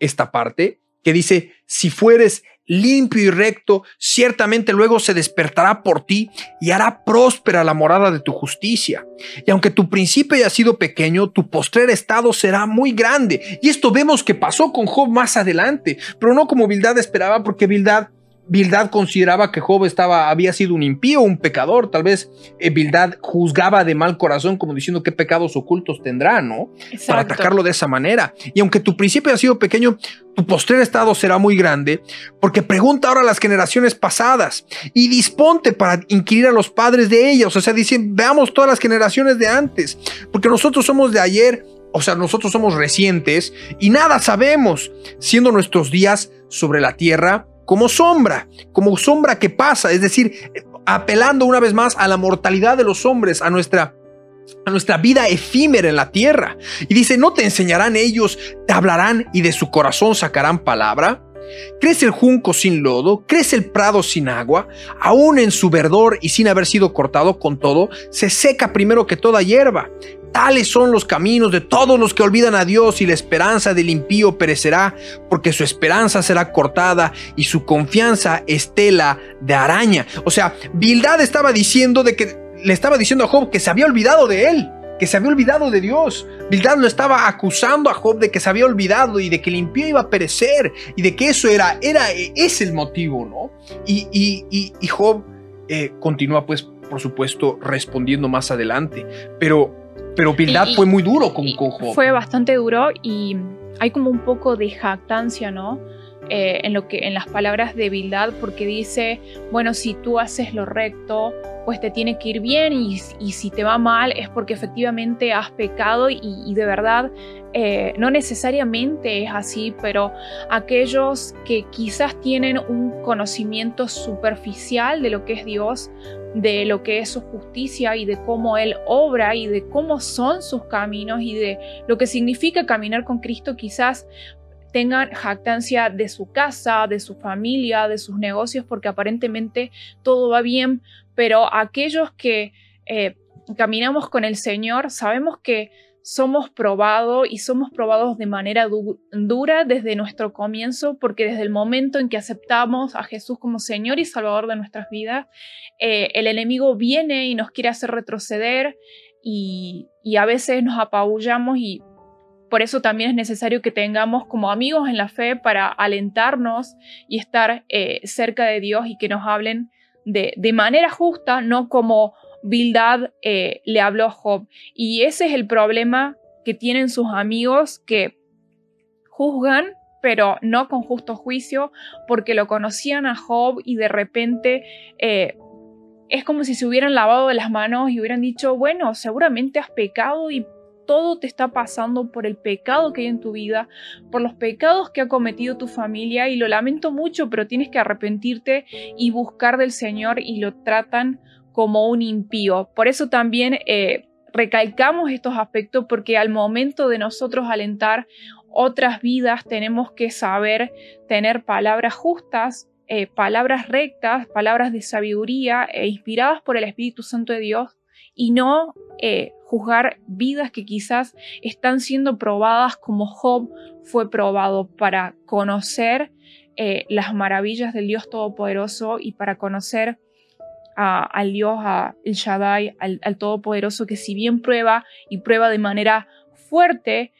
esta parte, que dice, si fueres limpio y recto, ciertamente luego se despertará por ti y hará próspera la morada de tu justicia. Y aunque tu principio haya sido pequeño, tu postrer estado será muy grande. Y esto vemos que pasó con Job más adelante, pero no como Bildad esperaba, porque Bildad Bildad consideraba que Job estaba, había sido un impío, un pecador. Tal vez eh, Bildad juzgaba de mal corazón, como diciendo qué pecados ocultos tendrá, ¿no? Para atacarlo de esa manera. Y aunque tu principio ha sido pequeño, tu postrer estado será muy grande, porque pregunta ahora a las generaciones pasadas y disponte para inquirir a los padres de ellas. O sea, dicen, veamos todas las generaciones de antes, porque nosotros somos de ayer. O sea, nosotros somos recientes y nada sabemos, siendo nuestros días sobre la tierra como sombra, como sombra que pasa, es decir, apelando una vez más a la mortalidad de los hombres, a nuestra a nuestra vida efímera en la tierra. Y dice, ¿no te enseñarán ellos, te hablarán y de su corazón sacarán palabra? Crece el junco sin lodo, crece el prado sin agua, aún en su verdor y sin haber sido cortado con todo, se seca primero que toda hierba. Tales son los caminos de todos los que olvidan a Dios y la esperanza del impío perecerá, porque su esperanza será cortada y su confianza estela de araña. O sea, Bildad estaba diciendo de que le estaba diciendo a Job que se había olvidado de él, que se había olvidado de Dios. Bildad lo estaba acusando a Job de que se había olvidado y de que el impío iba a perecer y de que eso era, era es el motivo, ¿no? Y, y, Job eh, continúa, pues, por supuesto, respondiendo más adelante, pero pero Bildad fue muy duro con, con Job.
Fue bastante duro y hay como un poco de jactancia, ¿no? Eh, en, lo que, en las palabras de Bildad, porque dice, bueno, si tú haces lo recto, pues te tiene que ir bien y, si te va mal es porque efectivamente has pecado y, de verdad eh, no necesariamente es así, pero aquellos que quizás tienen un conocimiento superficial de lo que es Dios, de lo que es su justicia y de cómo Él obra y de cómo son sus caminos y de lo que significa caminar con Cristo, quizás tengan jactancia de su casa, de su familia, de sus negocios, porque aparentemente todo va bien, pero aquellos que eh, caminamos con el Señor sabemos que somos probados y somos probados de manera dura desde nuestro comienzo, porque desde el momento en que aceptamos a Jesús como Señor y Salvador de nuestras vidas, eh, el enemigo viene y nos quiere hacer retroceder y, y a veces nos apabullamos y por eso también es necesario que tengamos como amigos en la fe para alentarnos y estar eh, cerca de Dios y que nos hablen de, manera justa, no como Bildad eh, le habló a Job. Y ese es el problema que tienen sus amigos que juzgan, pero no con justo juicio, porque lo conocían a Job y de repente eh, es como si se hubieran lavado las manos y hubieran dicho, bueno, seguramente has pecado y todo te está pasando por el pecado que hay en tu vida, por los pecados que ha cometido tu familia y lo lamento mucho, pero tienes que arrepentirte y buscar del Señor y lo tratan como un impío. Por eso también eh, recalcamos estos aspectos porque al momento de nosotros alentar otras vidas tenemos que saber tener palabras justas eh, palabras rectas, palabras de sabiduría e inspiradas por el Espíritu Santo de Dios y no eh, juzgar vidas que quizás están siendo probadas como Job fue probado para conocer eh, las maravillas del Dios Todopoderoso y para conocer al Dios, a El Shaddai, al, al Todopoderoso, que si bien prueba y prueba de manera fuerte,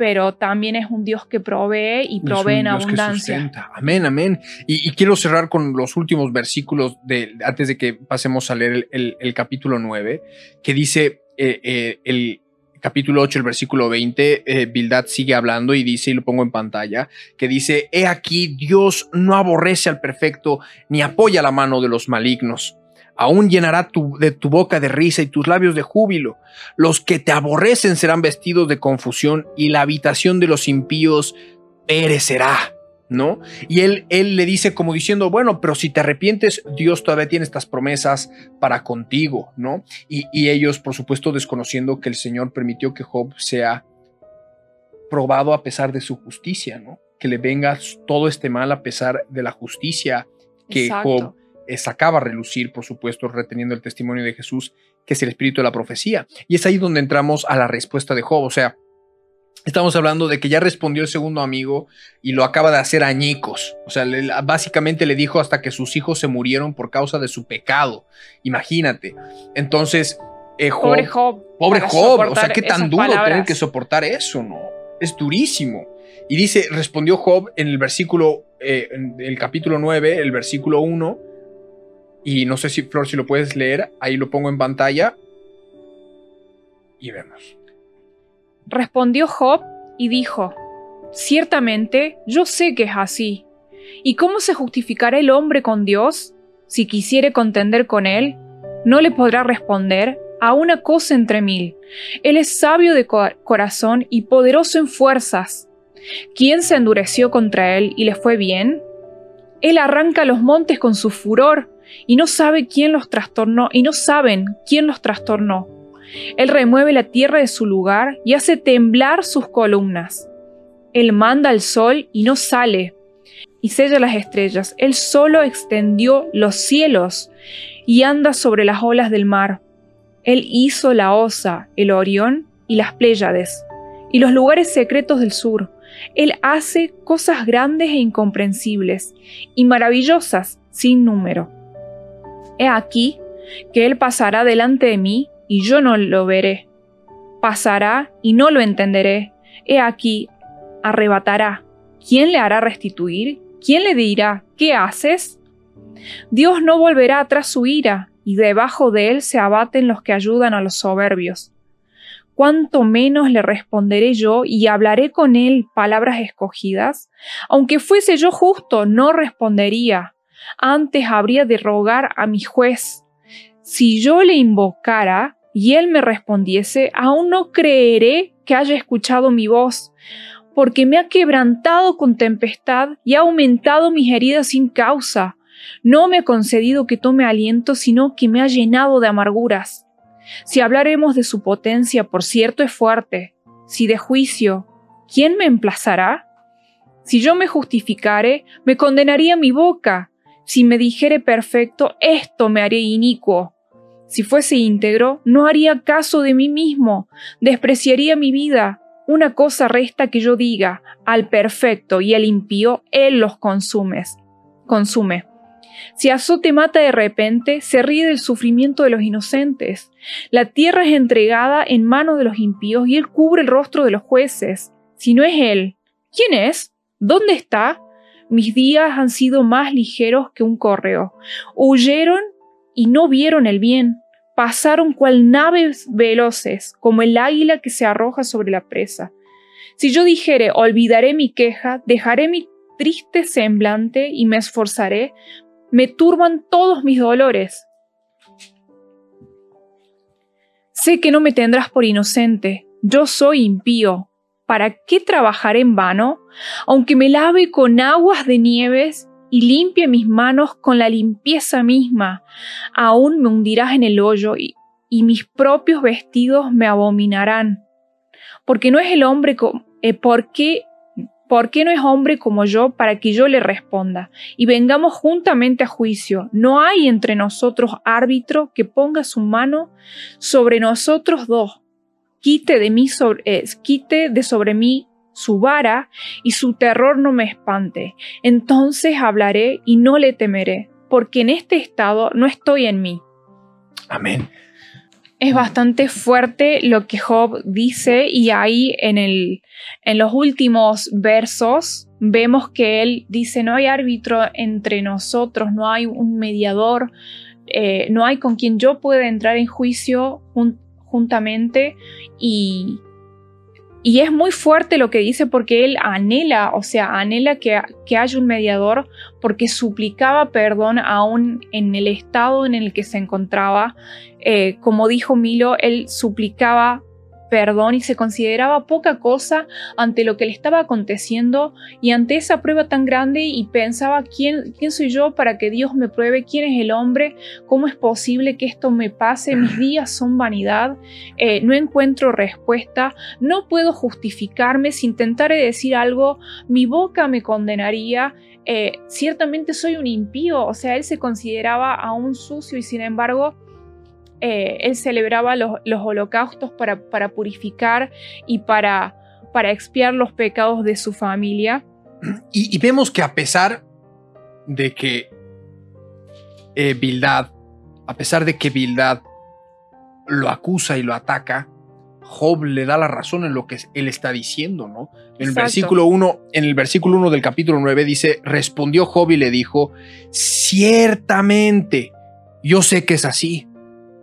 pero también es un Dios que provee y provee en abundancia.
Amén, amén. Y, quiero cerrar con los últimos versículos de, antes de que pasemos a leer el, capítulo 9, que dice eh, eh, el capítulo 8, el versículo 20, eh, Bildad sigue hablando y dice, y lo pongo en pantalla, que dice, He aquí, Dios no aborrece al perfecto ni apoya la mano de los malignos aún llenará de tu boca de risa y tus labios de júbilo. Los que te aborrecen serán vestidos de confusión y la habitación de los impíos perecerá. ¿No? Y él, él le dice como diciendo, bueno, pero si te arrepientes, Dios todavía tiene estas promesas para contigo, ¿no? Y, y ellos, por supuesto, desconociendo que el Señor permitió que Job sea probado a pesar de su justicia, ¿no? Que le venga todo este mal a pesar de la justicia que Job sacaba a relucir, por supuesto, reteniendo el testimonio de Jesús, que es el espíritu de la profecía. Y es ahí donde entramos a la respuesta de Job. O sea, estamos hablando de que ya respondió el segundo amigo y lo acaba de hacer añicos. O sea, básicamente le dijo hasta que sus hijos se murieron por causa de su pecado. Imagínate. Entonces,
eh, pobre Job.
Pobre Job. O sea, qué tan duro tener que soportar eso, ¿no? Es durísimo. Y dice, respondió Job en el versículo, eh, en el capítulo 9, el versículo 1, y no sé si, Flor, si lo puedes leer, ahí lo pongo en pantalla y vemos.
Respondió Job y dijo, Ciertamente, yo sé que es así. ¿Y cómo se justificará el hombre con Dios? Si quisiere contender con él, no le podrá responder a una cosa entre mil. Él es sabio de corazón y poderoso en fuerzas. ¿Quién se endureció contra él y le fue bien? Él arranca los montes con su furor y no sabe quién los trastornó y no saben quién los trastornó. Él remueve la tierra de su lugar y hace temblar sus columnas. Él manda al sol y no sale, y sella las estrellas. Él solo extendió los cielos y anda sobre las olas del mar. Él hizo la Osa, el Orión y las Pléyades, y los lugares secretos del sur. Él hace cosas grandes e incomprensibles, y maravillosas sin número. He aquí que él pasará delante de mí y yo no lo veré. Pasará y no lo entenderé. He aquí, arrebatará. ¿Quién le hará restituir? ¿Quién le dirá, ¿qué haces? Dios no volverá atrás su ira, y debajo de él se abaten los que ayudan a los soberbios. Cuánto menos le responderé yo y hablaré con él palabras escogidas. Aunque fuese yo justo, no respondería antes habría de rogar a mi juez. Si yo le invocara y él me respondiese, aún no creeré que haya escuchado mi voz, porque me ha quebrantado con tempestad y ha aumentado mis heridas sin causa. No me ha concedido que tome aliento, sino que me ha llenado de amarguras. Si hablaremos de su potencia, por cierto es fuerte. Si de juicio, ¿quién me emplazará? Si yo me justificare, me condenaría mi boca, si me dijere perfecto, esto me haría inicuo. Si fuese íntegro, no haría caso de mí mismo, despreciaría mi vida. Una cosa resta que yo diga, al perfecto y al impío, él los consume. consume. Si azote mata de repente, se ríe del sufrimiento de los inocentes. La tierra es entregada en manos de los impíos y él cubre el rostro de los jueces. Si no es él, ¿quién es? ¿Dónde está? Mis días han sido más ligeros que un correo. Huyeron y no vieron el bien. Pasaron cual naves veloces, como el águila que se arroja sobre la presa. Si yo dijere, olvidaré mi queja, dejaré mi triste semblante y me esforzaré, me turban todos mis dolores. Sé que no me tendrás por inocente, yo soy impío, ¿para qué trabajar en vano? Aunque me lave con aguas de nieves y limpie mis manos con la limpieza misma, aún me hundirás en el hoyo y, mis propios vestidos me abominarán. Porque no es el hombre, eh, porque ¿Por qué no es hombre como yo para que yo le responda? Y vengamos juntamente a juicio. No hay entre nosotros árbitro que ponga su mano sobre nosotros dos. Quite de mí sobre, eh, quite de sobre mí su vara y su terror no me espante. Entonces hablaré y no le temeré, porque en este estado no estoy en mí.
Amén.
Es bastante fuerte lo que Job dice y ahí en, el, en los últimos versos vemos que él dice no hay árbitro entre nosotros, no hay un mediador, eh, no hay con quien yo pueda entrar en juicio juntamente y, y es muy fuerte lo que dice porque él anhela, o sea, anhela que, que, haya un mediador porque suplicaba perdón aún en el estado en el que se encontraba. Eh, como dijo Milo, él suplicaba perdón y se consideraba poca cosa ante lo que le estaba aconteciendo y ante esa prueba tan grande y pensaba quién, quién soy yo para que Dios me pruebe, quién es el hombre, cómo es posible que esto me pase, mis días son vanidad, eh, no encuentro respuesta, no puedo justificarme, si intentara decir algo, mi boca me condenaría. Eh, ciertamente soy un impío, o sea, él se consideraba aún sucio y sin embargo eh, él celebraba los, holocaustos para, purificar y para, para, expiar los pecados de su familia.
Y, vemos que a pesar de que eh, Bildad, a pesar de que Bildad lo acusa y lo ataca, Job le da la razón en lo que él está diciendo, ¿no? En el versículo 1, en el versículo 1 del capítulo 9 dice, respondió Job y le dijo, ciertamente, yo sé que es así,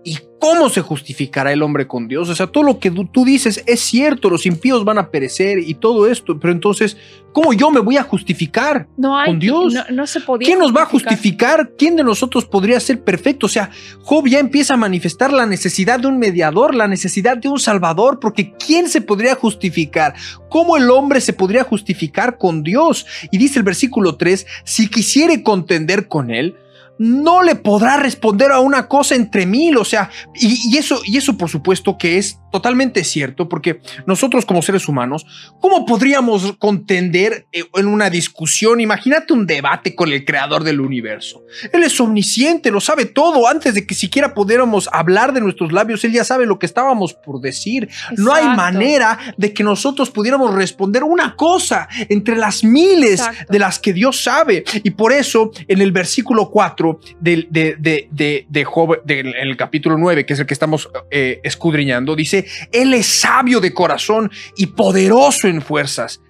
¿Y cómo se justificará el hombre con Dios? O sea, todo lo que tú dices es cierto, los impíos van a perecer y todo esto, pero entonces, ¿cómo yo me voy a justificar con Dios?
No, se podía
¿Quién nos va a justificar? ¿Quién de nosotros podría ser perfecto? O sea, Job ya empieza a manifestar la necesidad de un mediador, la necesidad de un salvador, porque ¿quién se podría justificar? ¿Cómo el hombre se podría justificar con Dios? Y dice el versículo 3, si quisiere contender con él, no le podrá responder a una cosa entre mil. O sea, y, eso, y eso por supuesto que es totalmente cierto, porque nosotros como seres humanos, ¿cómo podríamos contender eh, en una discusión? Imagínate un debate con el creador del universo. Él es omnisciente, lo sabe todo. Antes de que siquiera pudiéramos hablar de nuestros labios, él ya sabe lo que estábamos por decir. No hay manera de que nosotros pudiéramos responder una cosa entre las miles de las que Dios sabe. Y por eso, en el versículo 4 de, de, de, Job, el capítulo 9, que es el que estamos eh, escudriñando, dice, él es sabio de corazón y poderoso en fuerzas.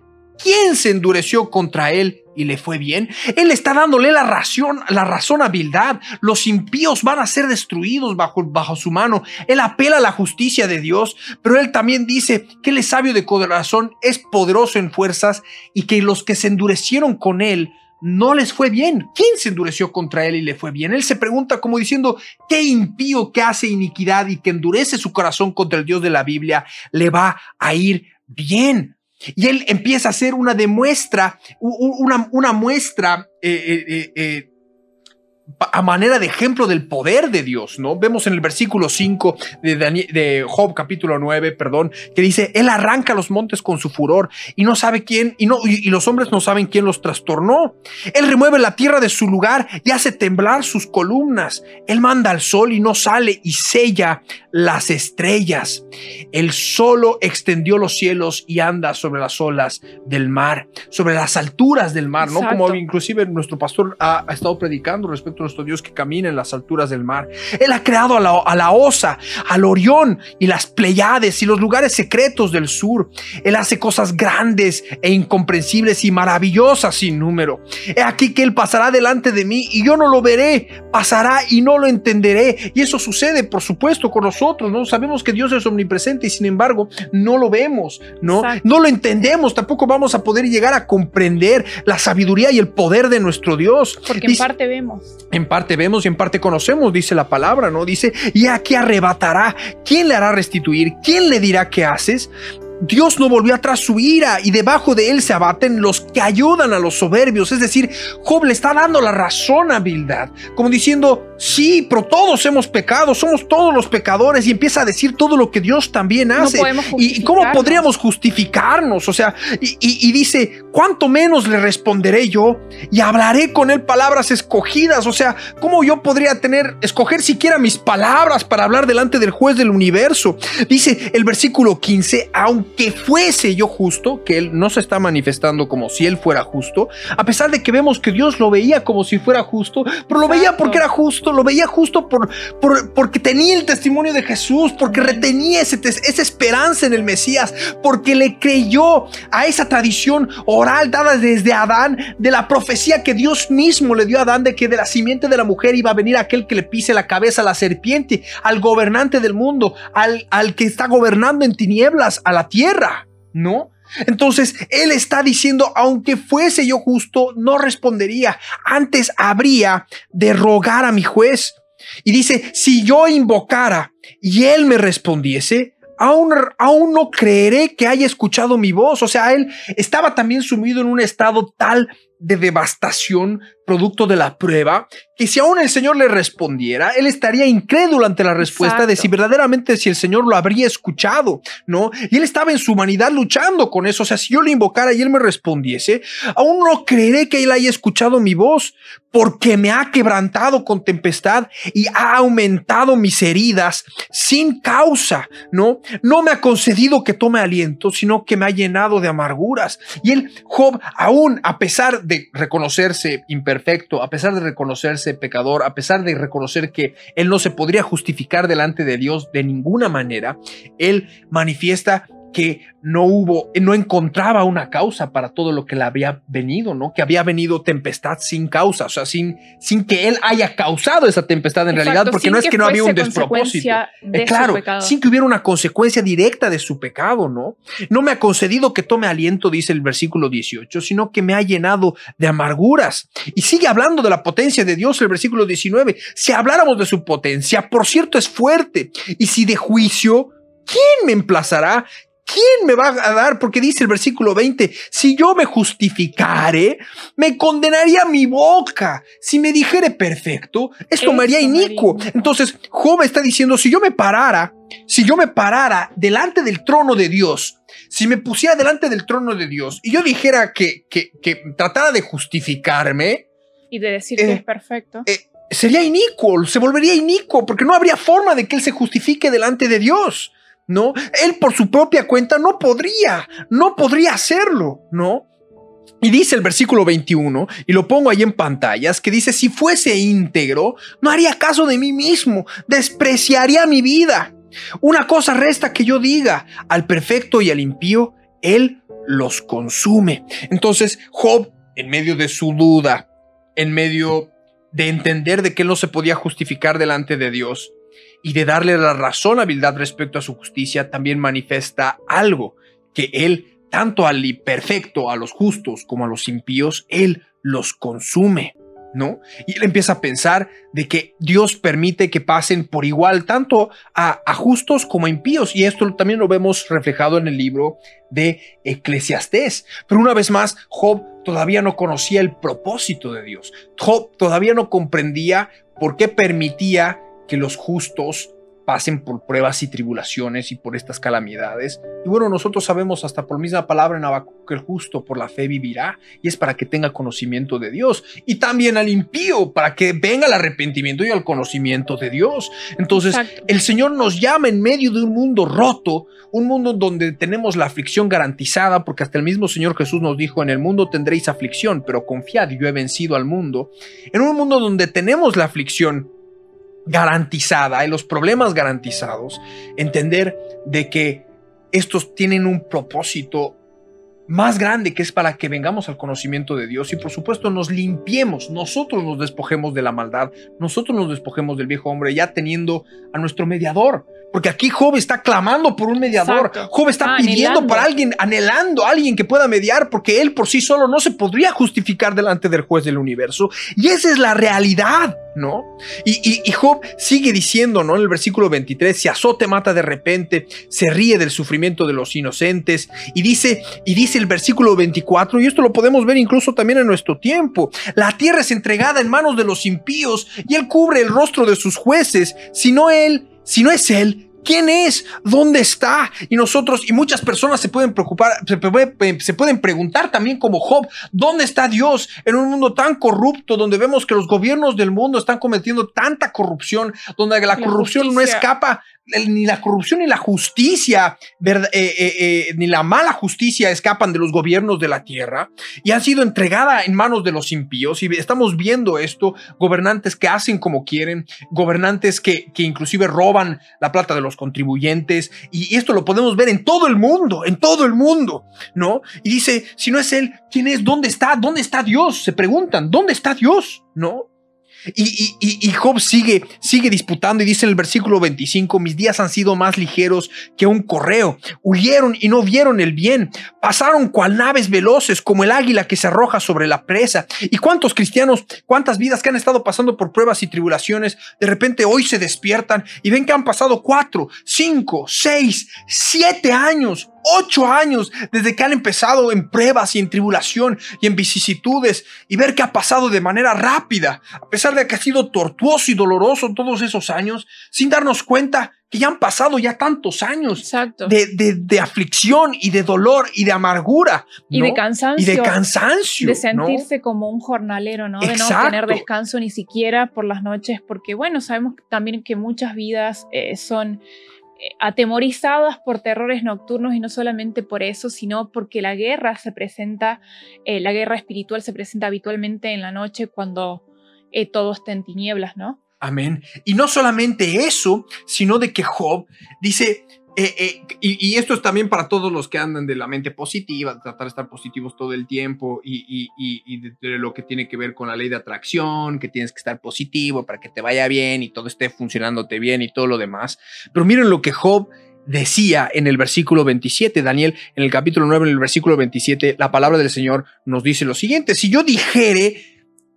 ¿Quién se endureció contra él y le fue bien? Él está dándole la razón, la razón a Bildad. Los impíos van a ser destruidos bajo, bajo su mano. Él apela a la justicia de Dios, pero él también dice que él es sabio de corazón, es poderoso en fuerzas y que los que se endurecieron con él no les fue bien. ¿Quién se endureció contra él y le fue bien? Él se pregunta como diciendo, ¿qué impío que hace iniquidad y que endurece su corazón contra el Dios de la Biblia le va a ir bien? Y él empieza a hacer una demuestra, una, muestra eh, eh, eh, a manera de ejemplo del poder de Dios, ¿no? Vemos en el versículo 5 de, de, Job capítulo 9, perdón, que dice, Él arranca los montes con su furor y no sabe quién, y, no, y, los hombres no saben quién los trastornó. Él remueve la tierra de su lugar y hace temblar sus columnas. Él manda al sol y no sale y sella las estrellas. Él solo extendió los cielos y anda sobre las olas del mar, sobre las alturas del mar, ¿no? Como inclusive nuestro pastor ha, ha estado predicando respecto nuestro Dios que camina en las alturas del mar. Él ha creado a la, a la Osa, al Orión y las Pleiades y los lugares secretos del sur. Él hace cosas grandes e incomprensibles y maravillosas sin número. He aquí que Él pasará delante de mí y yo no lo veré, pasará y no lo entenderé. Y eso sucede, por supuesto, con nosotros. No sabemos que Dios es omnipresente y sin embargo no lo vemos, no, no lo entendemos. Tampoco vamos a poder llegar a comprender la sabiduría y el poder de nuestro Dios.
Porque en parte vemos.
En parte vemos y en parte conocemos, dice la palabra, ¿no? Dice, y aquí arrebatará. ¿Quién le hará restituir? ¿Quién le dirá qué haces? Dios no volvió atrás su ira y debajo de él se abaten los que ayudan a los soberbios. Es decir, Job le está dando la razón a Bildad, como diciendo, Sí, pero todos hemos pecado, somos todos los pecadores y empieza a decir todo lo que Dios también hace. ¿Y cómo podríamos justificarnos? O sea, y, dice, ¿cuánto menos le responderé yo? Y hablaré con él palabras escogidas. O sea, ¿cómo yo podría tener, escoger siquiera mis palabras para hablar delante del juez del universo? Dice el versículo 15, aunque fuese yo justo, que él no se está manifestando como si él fuera justo, a pesar de que vemos que Dios lo veía como si fuera justo, pero lo veía porque era justo lo veía justo por, porque tenía el testimonio de Jesús, porque retenía ese, esa esperanza en el Mesías, porque le creyó a esa tradición oral dada desde Adán, de la profecía que Dios mismo le dio a Adán de que de la simiente de la mujer iba a venir aquel que le pise la cabeza a la serpiente, al gobernante del mundo, al, al que está gobernando en tinieblas a la tierra, ¿no? Entonces, él está diciendo, aunque fuese yo justo, no respondería. Antes habría de rogar a mi juez. Y dice, si yo invocara y él me respondiese, aún, aún no creeré que haya escuchado mi voz. O sea, él estaba también sumido en un estado tal de devastación producto de la prueba, que si aún el Señor le respondiera, él estaría incrédulo ante la respuesta de si verdaderamente si el Señor lo habría escuchado, ¿no? Y él estaba en su humanidad luchando con eso, o sea, si yo le invocara y él me respondiese, aún no creeré que él haya escuchado mi voz, porque me ha quebrantado con tempestad y ha aumentado mis heridas sin causa, ¿no? No me ha concedido que tome aliento, sino que me ha llenado de amarguras. Y él, Job, aún a pesar de reconocerse imperfecto, perfecto, a pesar de reconocerse pecador, a pesar de reconocer que él no se podría justificar delante de Dios de ninguna manera, él manifiesta que no hubo, no encontraba una causa para todo lo que le había venido, ¿no? Que había venido tempestad sin causa, o sea, sin, sin que él haya causado esa tempestad en realidad, porque no es que, no había un despropósito. Eh, claro, sin que hubiera una consecuencia directa de su pecado, ¿no? No me ha concedido que tome aliento, dice el versículo 18, sino que me ha llenado de amarguras. Y sigue hablando de la potencia de Dios el versículo 19. Si habláramos de su potencia, por cierto, es fuerte. Y si de juicio, ¿quién me emplazará? ¿Quién me va a dar? Porque dice el versículo 20, si yo me justificare, me condenaría mi boca. Si me dijere perfecto, esto me haría inicuo. Entonces, Job está diciendo, si yo me parara, si yo me parara delante del trono de Dios, si me pusiera delante del trono de Dios y yo dijera que, que, tratara de justificarme.
Y de decir que eh, es perfecto.
Eh, sería inicuo, se volvería inicuo, porque no habría forma de que él se justifique delante de Dios. ¿No? Él por su propia cuenta no podría, no podría hacerlo, ¿no? Y dice el versículo 21, y lo pongo ahí en pantallas, que dice, si fuese íntegro, no haría caso de mí mismo, despreciaría mi vida. Una cosa resta que yo diga, al perfecto y al impío, él los consume. Entonces, Job, en medio de su duda, en medio de entender de que él no se podía justificar delante de Dios, y de darle la razón a respecto a su justicia, también manifiesta algo, que él, tanto al imperfecto, a los justos como a los impíos, él los consume. ¿No? Y él empieza a pensar de que Dios permite que pasen por igual tanto a, a, justos como a impíos. Y esto también lo vemos reflejado en el libro de Eclesiastés. Pero una vez más, Job todavía no conocía el propósito de Dios. Job todavía no comprendía por qué permitía que los justos pasen por pruebas y tribulaciones y por estas calamidades. Y bueno, nosotros sabemos hasta por misma palabra en Habacuc que el justo por la fe vivirá y es para que tenga conocimiento de Dios. Y también al impío para que venga el arrepentimiento y el conocimiento de Dios. Entonces, el Señor nos llama en medio de un mundo roto, un mundo donde tenemos la aflicción garantizada, porque hasta el mismo Señor Jesús nos dijo, en el mundo tendréis aflicción, pero confiad, yo he vencido al mundo. En un mundo donde tenemos la aflicción, garantizada y los problemas garantizados, entender de que estos tienen un propósito más grande que es para que vengamos al conocimiento de Dios y por supuesto nos limpiemos, nosotros nos despojemos de la maldad, nosotros nos despojemos del viejo hombre ya teniendo a nuestro mediador, Porque aquí Job está clamando por un mediador.
Exacto.
Job está
Ah,
pidiendo
anhelando.
para alguien, anhelando a alguien que pueda mediar, porque él por sí solo no se podría justificar delante del juez del universo. Y esa es la realidad, ¿no? Y, y- y Job sigue diciendo, ¿no? En el versículo 23, se azote, mata de repente, se ríe del sufrimiento de los inocentes. Y dice, y dice el versículo 24, y esto lo podemos ver incluso también en nuestro tiempo, la tierra es entregada en manos de los impíos y él cubre el rostro de sus jueces. Si no él, si no es él, ¿Quién es? ¿Dónde está? Y nosotros, y muchas personas se pueden preocupar, se, puede- se pueden preguntar también como Job, ¿dónde está Dios en un mundo tan corrupto donde vemos que los gobiernos del mundo están cometiendo tanta corrupción, donde la,
La
corrupción no escapa, ni la corrupción ni la justicia, eh, eh, eh, ni la mala justicia escapan de los gobiernos de la tierra y han sido entregada en manos de los impíos y estamos viendo esto, gobernantes que hacen como quieren, gobernantes que, que inclusive roban la plata de los contribuyentes y esto lo podemos ver en todo el mundo, en todo el mundo, ¿no? Y dice, si no es él, ¿quién es? ¿Dónde está? ¿Dónde está Dios? Se preguntan, ¿dónde está Dios? ¿No? Y, y- y- Job sigue, sigue disputando y dice en el versículo 25, mis días han sido más ligeros que un correo, huyeron y no vieron el bien, pasaron cual naves veloces como el águila que se arroja sobre la presa. ¿Y cuántos cristianos, cuántas vidas que han estado pasando por pruebas y tribulaciones, de repente hoy se despiertan y ven que han pasado cuatro, cinco, seis, siete años, ocho años desde que han empezado en pruebas y en tribulación y en vicisitudes y ver que ha pasado de manera rápida, a pesar de que ha sido tortuoso y doloroso todos esos años, sin darnos cuenta que ya han pasado ya tantos años
Exacto.
de, de- de aflicción y de dolor y de amargura.
y de cansancio.
Y de cansancio.
de
¿no?
sentirse como un jornalero, ¿no? De no
Exacto.
tener descanso ni siquiera por las noches, porque bueno, sabemos también que muchas vidas eh, son atemorizadas por terrores nocturnos y no solamente por eso, sino porque la guerra se presenta, eh, la guerra espiritual se presenta habitualmente en la noche cuando eh, todo está en tinieblas, ¿no?
Amén. Y no solamente eso, sino de que Job dice, eh, eh, y, esto es también para todos los que andan de la mente positiva, tratar de estar positivos todo el tiempo y, de, lo que tiene que ver con la ley de atracción, que tienes que estar positivo para que te vaya bien y todo esté funcionándote bien y todo lo demás. Pero miren lo que Job decía en el versículo 27, Daniel, en el capítulo 9, en el versículo 27, la palabra del Señor nos dice lo siguiente, si yo dijere,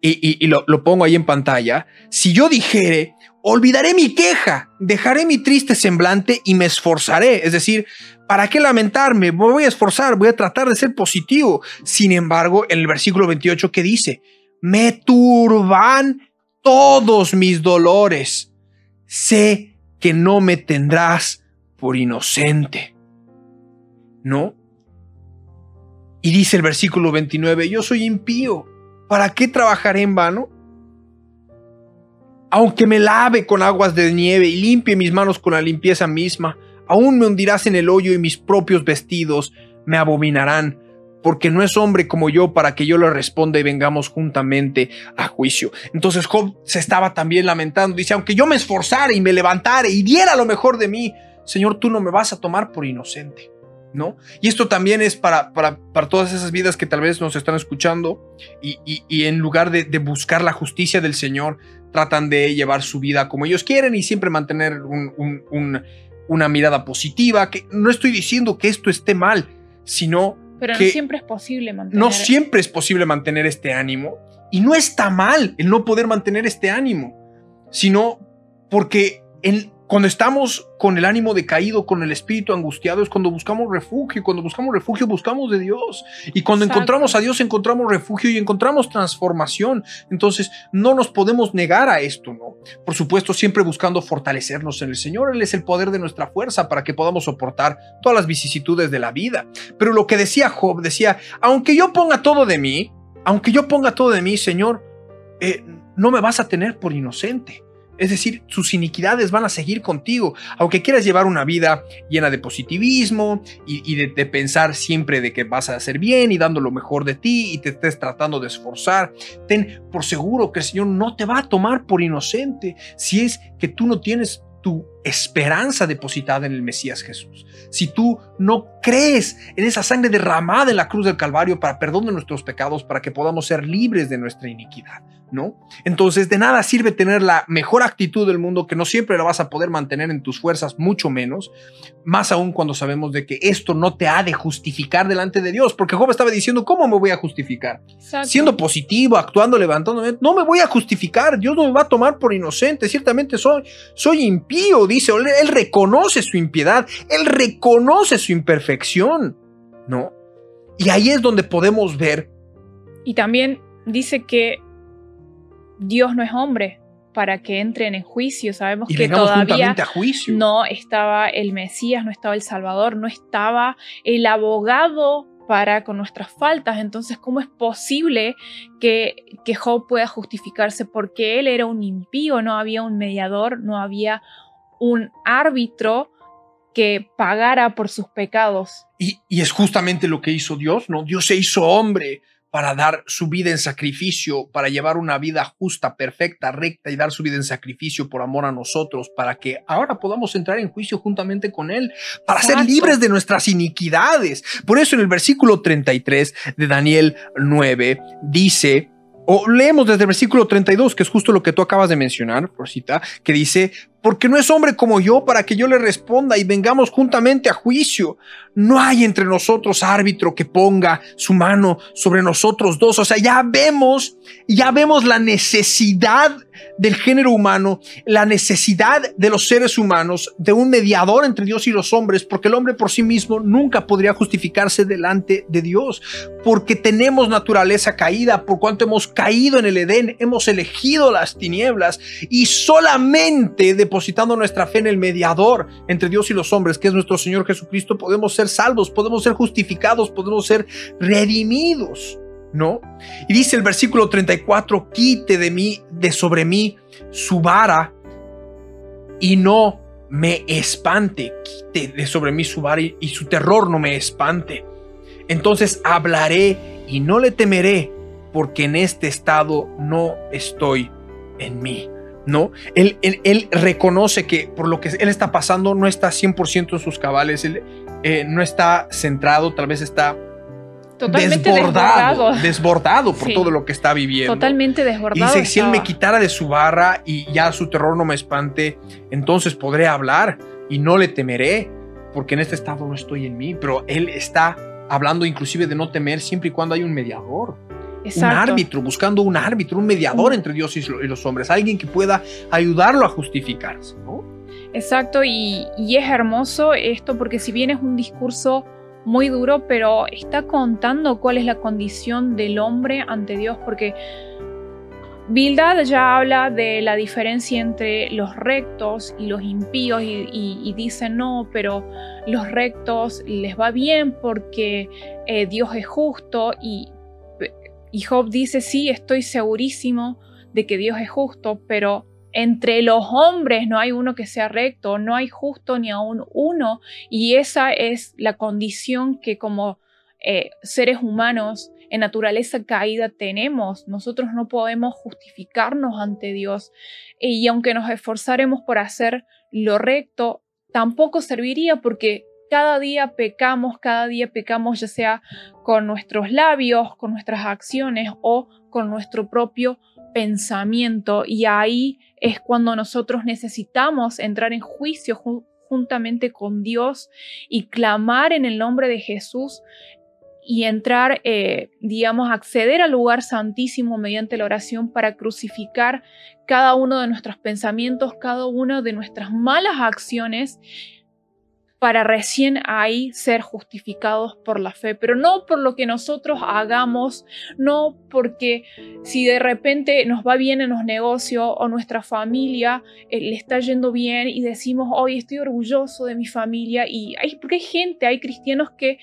y lo, lo pongo ahí en pantalla, si yo dijere, olvidaré mi queja, dejaré mi triste semblante y me esforzaré, es decir, ¿para qué lamentarme? Me voy a esforzar, voy a tratar de ser positivo. Sin embargo, en el versículo 28, ¿qué dice? Me turban todos mis dolores. Sé que no me tendrás por inocente. ¿No? Y dice el versículo 29, yo soy impío. ¿Para qué trabajaré en vano? Aunque me lave con aguas de nieve y limpie mis manos con la limpieza misma, aún me hundirás en el hoyo y mis propios vestidos me abominarán, porque no es hombre como yo para que yo le responda y vengamos juntamente a juicio. Entonces Job se estaba también lamentando, dice, aunque yo me esforzara y me levantara y diera lo mejor de mí, Señor, tú no me vas a tomar por inocente. ¿No? Y esto también es para, para, para todas esas vidas que tal vez nos están escuchando y, y- y en lugar de, de buscar la justicia del Señor, tratan de llevar su vida como ellos quieren y siempre mantener un- un- un- una mirada positiva. Que no estoy diciendo que esto esté mal, sino
Pero
que
no siempre es posible mantener.
no siempre es posible mantener este ánimo y no está mal el no poder mantener este ánimo, sino porque en- cuando estamos con el ánimo decaído, con el espíritu angustiado, es cuando buscamos refugio cuando buscamos refugio buscamos de Dios y cuando
Exacto.
encontramos a Dios encontramos refugio y encontramos transformación. Entonces no nos podemos negar a esto, ¿no? Por supuesto, siempre buscando fortalecernos en el Señor. Él es el poder de nuestra fuerza para que podamos soportar todas las vicisitudes de la vida. Pero lo que decía Job, decía, aunque yo ponga todo de mí, aunque yo ponga todo de mí, Señor, eh, no me vas a tener por inocente. Es decir, sus iniquidades van a seguir contigo. Aunque quieras llevar una vida llena de positivismo y, de, de pensar siempre de que vas a hacer bien y dando lo mejor de ti y te estés tratando de esforzar, ten por seguro que el Señor no te va a tomar por inocente si es que tú no tienes tu esperanza depositada en el Mesías Jesús. Si tú no crees en esa sangre derramada en la cruz del Calvario para perdón de nuestros pecados, para que podamos ser libres de nuestra iniquidad. ¿No? Entonces, de nada sirve tener la mejor actitud del mundo, que no siempre la vas a poder mantener en tus fuerzas, mucho menos, más aún cuando sabemos de que esto no te ha de justificar delante de Dios, porque Job estaba diciendo, ¿cómo me voy a justificar?
Exacto.
Siendo positivo, actuando, levantándome, no me voy a justificar, Dios no me va a tomar por inocente, ciertamente soy, soy impío, dice, él, él reconoce su impiedad, él reconoce su imperfección, ¿no? Y ahí es donde podemos ver
Y también dice que Dios no es hombre para que entren en juicio. Sabemos
y
que todavía
juntamente a juicio.
no estaba el Mesías, no estaba el Salvador, no estaba el abogado para con nuestras faltas. Entonces, ¿cómo es posible que, que Job pueda justificarse? Porque él era un impío, no había un mediador, no había un árbitro que pagara por sus pecados.
Y, y es justamente lo que hizo Dios, ¿no? Dios se hizo hombre para dar su vida en sacrificio, para llevar una vida justa, perfecta, recta y dar su vida en sacrificio por amor a nosotros, para que ahora podamos entrar en juicio juntamente con Él, para ser libres de nuestras iniquidades. Por eso en el versículo 33 de Daniel 9 dice, o leemos desde el versículo 32, que es justo lo que tú acabas de mencionar, Rosita, que dice, porque no es hombre como yo para que yo le responda y vengamos juntamente a juicio. No hay entre nosotros árbitro que ponga su mano sobre nosotros dos. O sea, ya vemos, ya vemos la necesidad del género humano, la necesidad de los seres humanos, de un mediador entre Dios y los hombres, porque el hombre por sí mismo nunca podría justificarse delante de Dios, porque tenemos naturaleza caída, por cuanto hemos caído en el Edén, hemos elegido las tinieblas y solamente depositando nuestra fe en el mediador entre Dios y los hombres, que es nuestro Señor Jesucristo, podemos ser salvos, podemos ser justificados, podemos ser redimidos. ¿No? Y dice el versículo 34, quite de mí, de sobre mí, su vara y no me espante, quite de sobre mí su vara y, y su terror no me espante. Entonces hablaré y no le temeré, porque en este estado no estoy en mí. ¿No? Él, él, él, reconoce que por lo que él está pasando no está 100% en sus cabales, él eh, no está centrado, tal vez está
Totalmente
desbordado,
desbordado,
desbordado por
Sí.
todo lo que está viviendo.
Totalmente
Y
desbordado.
dice, si él me quitara de su barra y ya su terror no me espante, entonces podré hablar y no le temeré, porque en este estado no estoy en mí. Pero él está hablando inclusive de no temer siempre y cuando hay un mediador, un árbitro, buscando un árbitro, un mediador entre Dios y lo- y los hombres, alguien que pueda ayudarlo a justificarse, ¿no?
Exacto, y, y es hermoso esto porque si bien es un discurso muy duro, pero está contando cuál es la condición del hombre ante Dios, porque Bildad ya habla de la diferencia entre los rectos y los impíos y, y- y dice no, pero los rectos les va bien porque eh, Dios es justo y, y Job dice sí, estoy segurísimo de que Dios es justo, pero entre los hombres no hay uno que sea recto, no hay justo ni aún uno, y esa es la condición que como eh, seres humanos en naturaleza caída tenemos. Nosotros no podemos justificarnos ante Dios y aunque nos esforzaremos por hacer lo recto, tampoco serviría porque cada día pecamos, cada día pecamos ya sea con nuestros labios, con nuestras acciones o con nuestro propio pensamiento. Y ahí es cuando nosotros necesitamos entrar en juicio ju- juntamente con Dios y clamar en el nombre de Jesús y entrar, eh, digamos, acceder al lugar santísimo mediante la oración para crucificar cada uno de nuestros pensamientos, cada una de nuestras malas acciones para recién ahí ser justificados por la fe, pero no por lo que nosotros hagamos, no porque si de repente nos va bien en los negocios o nuestra familia eh, le está yendo bien y decimos, hoy estoy orgulloso de mi familia y hay, porque hay gente, hay cristianos que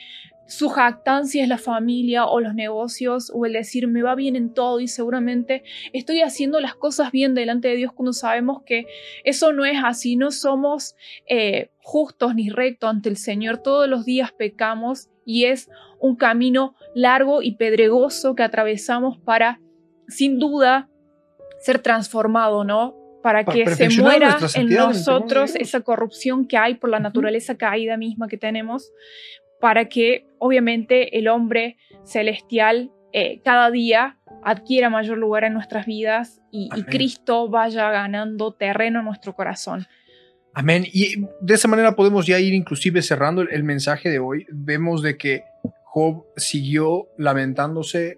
su jactancia es la familia o los negocios o el decir me va bien en todo y seguramente estoy haciendo las cosas bien delante de Dios cuando sabemos que eso no es así, no somos eh, justos ni rectos ante el Señor, todos los días pecamos y es un camino largo y pedregoso que atravesamos para, sin duda, ser transformado, ¿no? Para
Para
que se muera en nosotros esa corrupción que hay por la naturaleza caída misma que tenemos, para que obviamente el hombre celestial eh, cada día adquiera mayor lugar en nuestras vidas y, y Cristo vaya ganando terreno en nuestro corazón.
Amén. Y de esa manera podemos ya ir inclusive cerrando el, mensaje de hoy. Vemos de que Job siguió lamentándose,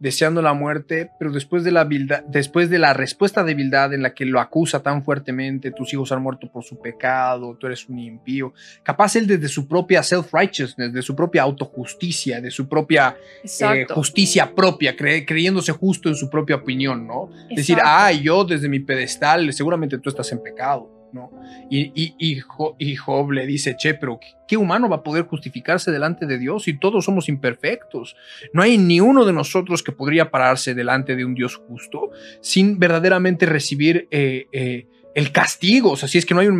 deseando la muerte, pero después de la, después de la respuesta de Bildad en la que lo acusa tan fuertemente, tus hijos han muerto por su pecado, tú eres un impío, capaz él desde su propia self-righteousness, de su propia autojusticia, de su propia eh, justicia propia, creyéndose justo en su propia opinión, ¿no? Decir, ah, yo desde mi pedestal, seguramente tú estás en pecado. Y, y, Job, le dice, che, pero ¿qué humano va a poder justificarse delante de Dios si todos somos imperfectos? No hay ni uno de nosotros que podría pararse delante de un Dios justo sin verdaderamente recibir eh, eh, el castigo, o sea, si es que no hay un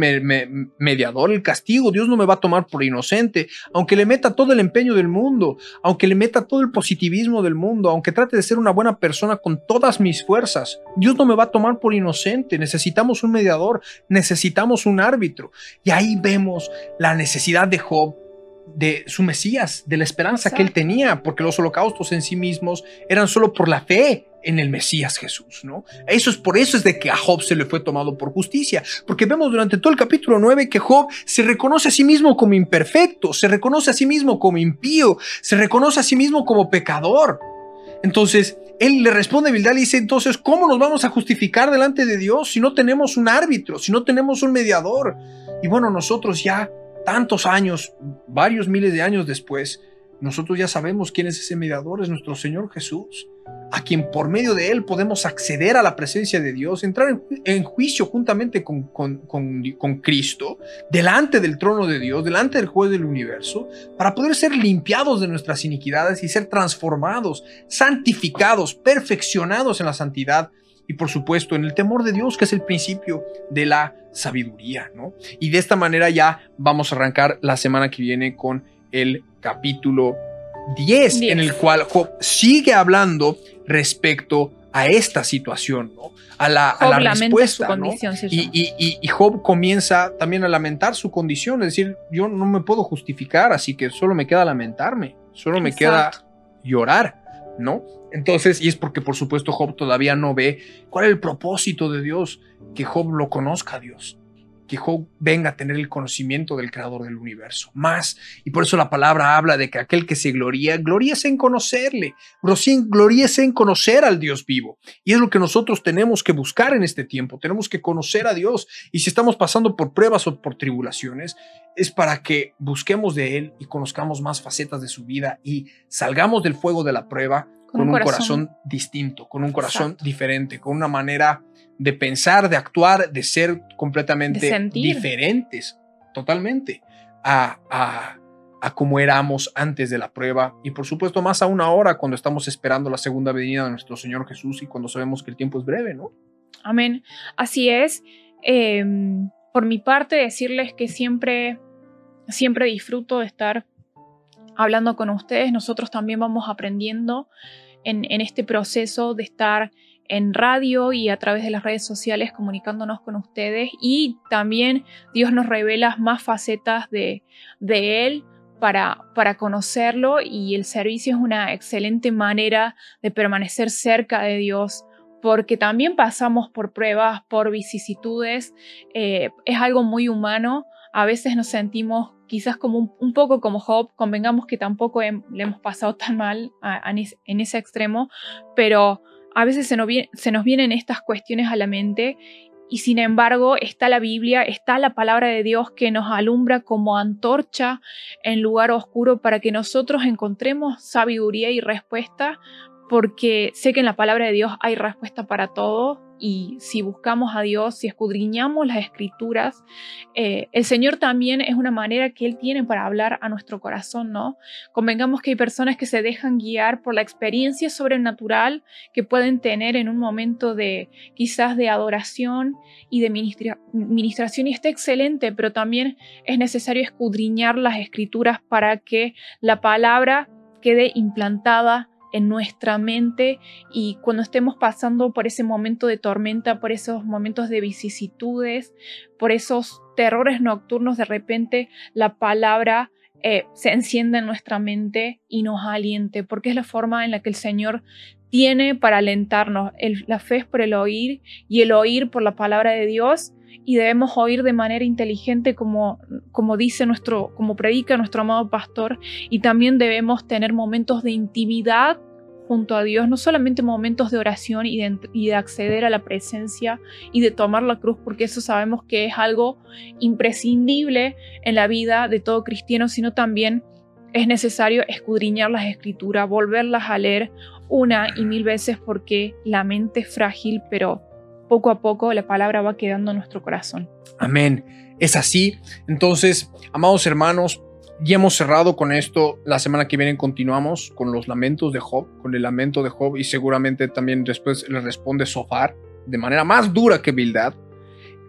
mediador, el castigo, Dios no me va a tomar por inocente, aunque le meta todo el empeño del mundo, aunque le meta todo el positivismo del mundo, aunque trate de ser una buena persona con todas mis fuerzas, Dios no me va a tomar por inocente, necesitamos un mediador, necesitamos un árbitro. Y ahí vemos la necesidad de Job de su Mesías, de la esperanza que él tenía, porque los holocaustos en sí mismos eran solo por la fe en el Mesías Jesús, ¿no? Eso es por eso es de que a Job se le fue tomado por justicia, porque vemos durante todo el capítulo 9 que Job se reconoce a sí mismo como imperfecto, se reconoce a sí mismo como impío, se reconoce a sí mismo como pecador. Entonces, él le responde a Bildad y dice, entonces, ¿cómo nos vamos a justificar delante de Dios si no tenemos un árbitro, si no tenemos un mediador? Y bueno, nosotros ya tantos años, varios miles de años después, nosotros ya sabemos quién es ese mediador, es nuestro Señor Jesús, a quien por medio de Él podemos acceder a la presencia de Dios, entrar en, juicio juntamente con, con, Cristo, delante del trono de Dios, delante del juez del universo, para poder ser limpiados de nuestras iniquidades y ser transformados, santificados, perfeccionados en la santidad y por supuesto en el temor de Dios, que es el principio de la sabiduría, ¿no? Y de esta manera ya vamos a arrancar la semana que viene con el capítulo 10, en el cual Job sigue hablando respecto a esta situación, ¿no? a la, a la respuesta. ¿no? Y, y, y, Job comienza también a lamentar su condición, es decir, yo no me puedo justificar, así que solo me queda lamentarme, solo me queda llorar, ¿no? Entonces, y es porque por supuesto Job todavía no ve cuál es el propósito de Dios, que Job lo conozca a Dios, que Job venga a tener el conocimiento del creador del universo, más. Y por eso la palabra habla de que aquel que se gloría, gloríese en conocerle, gloríese en conocer al Dios vivo. Y es lo que nosotros tenemos que buscar en este tiempo, tenemos que conocer a Dios. Y si estamos pasando por pruebas o por tribulaciones, es para que busquemos de Él y conozcamos más facetas de su vida y salgamos del fuego de la prueba con, un, corazón. distinto, con un corazón diferente, con una manera de pensar, de actuar, de ser completamente diferentes, totalmente, a, a, a como éramos antes de la prueba y por supuesto más aún ahora cuando estamos esperando la segunda venida de nuestro Señor Jesús y cuando sabemos que el tiempo es breve, ¿no?
Amén. Así es. Em, por mi parte, decirles que siempre, siempre disfruto de estar hablando con ustedes. Nosotros también vamos aprendiendo en, este proceso de estar en radio y a través de las redes sociales comunicándonos con ustedes. Y también Dios nos revela más facetas de, de Él para, para conocerlo. Y el servicio es una excelente manera de permanecer cerca de Dios porque también pasamos por pruebas, por vicisitudes, eh, es algo muy humano, a veces nos sentimos quizás como un, poco como Job, convengamos que tampoco le hemos pasado tan mal en ese extremo, pero a veces se nos, se nos vienen estas cuestiones a la mente y sin embargo está la Biblia, está la palabra de Dios que nos alumbra como antorcha en lugar oscuro para que nosotros encontremos sabiduría y respuesta, porque sé que en la palabra de Dios hay respuesta para todo y si buscamos a Dios, si escudriñamos las escrituras, eh, el Señor también es una manera que Él tiene para hablar a nuestro corazón, ¿no? Convengamos que hay personas que se dejan guiar por la experiencia sobrenatural que pueden tener en un momento de quizás de adoración y de ministración y está excelente, pero también es necesario escudriñar las escrituras para que la palabra quede implantada en nuestra mente y cuando estemos pasando por ese momento de tormenta, por esos momentos de vicisitudes, por esos terrores nocturnos, de repente la palabra eh, se encienda en nuestra mente y nos aliente, porque es la forma en la que el Señor tiene para alentarnos. la fe es por el oír y el oír por la palabra de Dios y debemos oír de manera inteligente como, como dice nuestro, como predica nuestro amado pastor y también debemos tener momentos de intimidad junto a Dios, no solamente momentos de oración y de, y de, acceder a la presencia y de tomar la cruz, porque eso sabemos que es algo imprescindible en la vida de todo cristiano, sino también es necesario escudriñar las escrituras, volverlas a leer, una y mil veces porque la mente es frágil, pero poco a poco la palabra va quedando en nuestro corazón.
Amén. Es así. Entonces, amados hermanos, ya hemos cerrado con esto. La semana que viene continuamos con los lamentos de Job, con el lamento de Job y seguramente también después le responde Sofar de manera más dura que Bildad.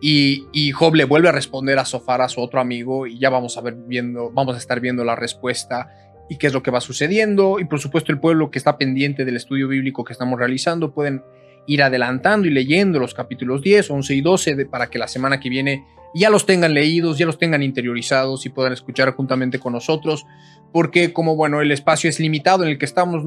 Y, y, Job le vuelve a responder a Sofar, a su otro amigo, y ya vamos a ver viendo, vamos a estar viendo la respuesta y qué es lo que va sucediendo. Y por supuesto el pueblo que está pendiente del estudio bíblico que estamos realizando pueden ir adelantando y leyendo los capítulos 10, 11 y 12 para que la semana que viene ya los tengan leídos, ya los tengan interiorizados y puedan escuchar juntamente con nosotros, porque como bueno, el espacio es limitado en el que estamos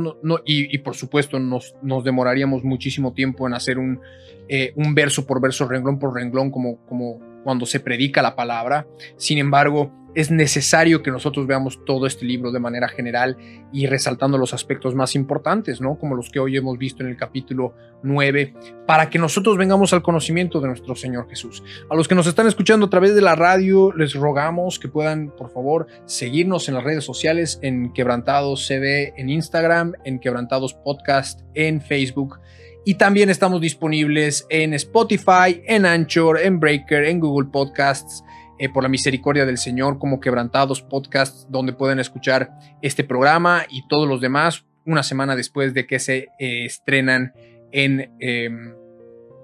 y, por supuesto nos, nos, demoraríamos muchísimo tiempo en hacer un, eh, un verso por verso, renglón por renglón, como, como cuando se predica la palabra. Sin embargo, es necesario que nosotros veamos todo este libro de manera general y resaltando los aspectos más importantes, ¿no? Como los que hoy hemos visto en el capítulo 9, para que nosotros vengamos al conocimiento de nuestro Señor Jesús. A los que nos están escuchando a través de la radio, les rogamos que puedan, por favor, seguirnos en las redes sociales en Quebrantados CB en Instagram, en Quebrantados Podcast en Facebook. Y también estamos disponibles en Spotify, en Anchor, en Breaker, en Google Podcasts eh, por la misericordia del Señor como Quebrantados Podcast, donde pueden escuchar este programa y todos los demás una semana después de que se eh, estrenan en, em,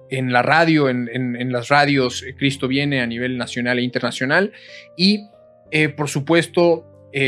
en la radio, en, en, las radios eh, Cristo viene a nivel nacional e internacional. Y por supuesto,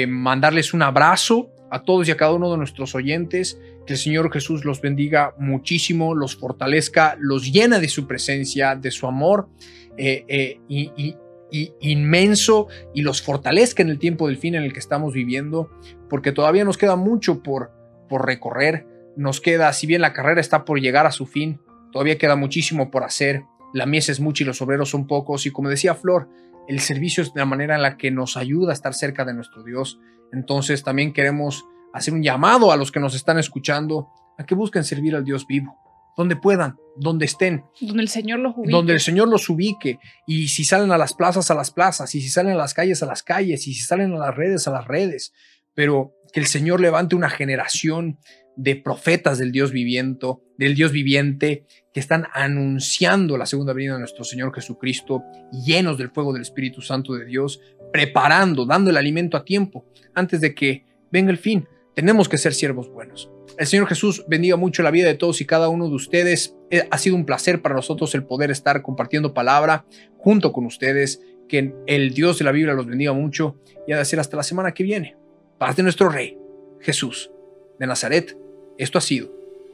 mandarles un abrazo a todos y a cada uno de nuestros oyentes. Que el Señor Jesús los bendiga muchísimo, los fortalezca, los llena de su presencia, de su amor y, y inmenso y los fortalezca en el tiempo del fin en el que estamos viviendo, porque todavía nos queda mucho por, por recorrer, nos queda, si bien la carrera está por llegar a su fin, todavía queda muchísimo por hacer, la mies es mucha y los obreros son pocos, y como decía Flor, el servicio es la manera en la que nos ayuda a estar cerca de nuestro Dios, entonces también queremos hacer un llamado a los que nos están escuchando a que busquen servir al Dios vivo donde puedan, donde estén.
Donde el Señor los ubique.
Donde el Señor los ubique. Y si salen a las plazas, a las plazas. Y si salen a las calles, a las calles. Y si salen a las redes, a las redes. Pero que el Señor levante una generación de profetas del Dios viviente, del Dios viviente, que están anunciando la segunda venida de nuestro Señor Jesucristo, llenos del fuego del Espíritu Santo de Dios, preparando, dando el alimento a tiempo, antes de que venga el fin. Tenemos que ser siervos buenos. El Señor Jesús bendiga mucho la vida de todos y cada uno de ustedes. Eh, ha sido un placer para nosotros el poder estar compartiendo palabra junto con ustedes. Que el Dios de la Biblia los bendiga mucho y ha de ser hasta la semana que viene. Paz de nuestro Rey, Jesús de Nazaret. Esto ha sido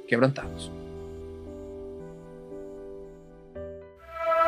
Quebrantados.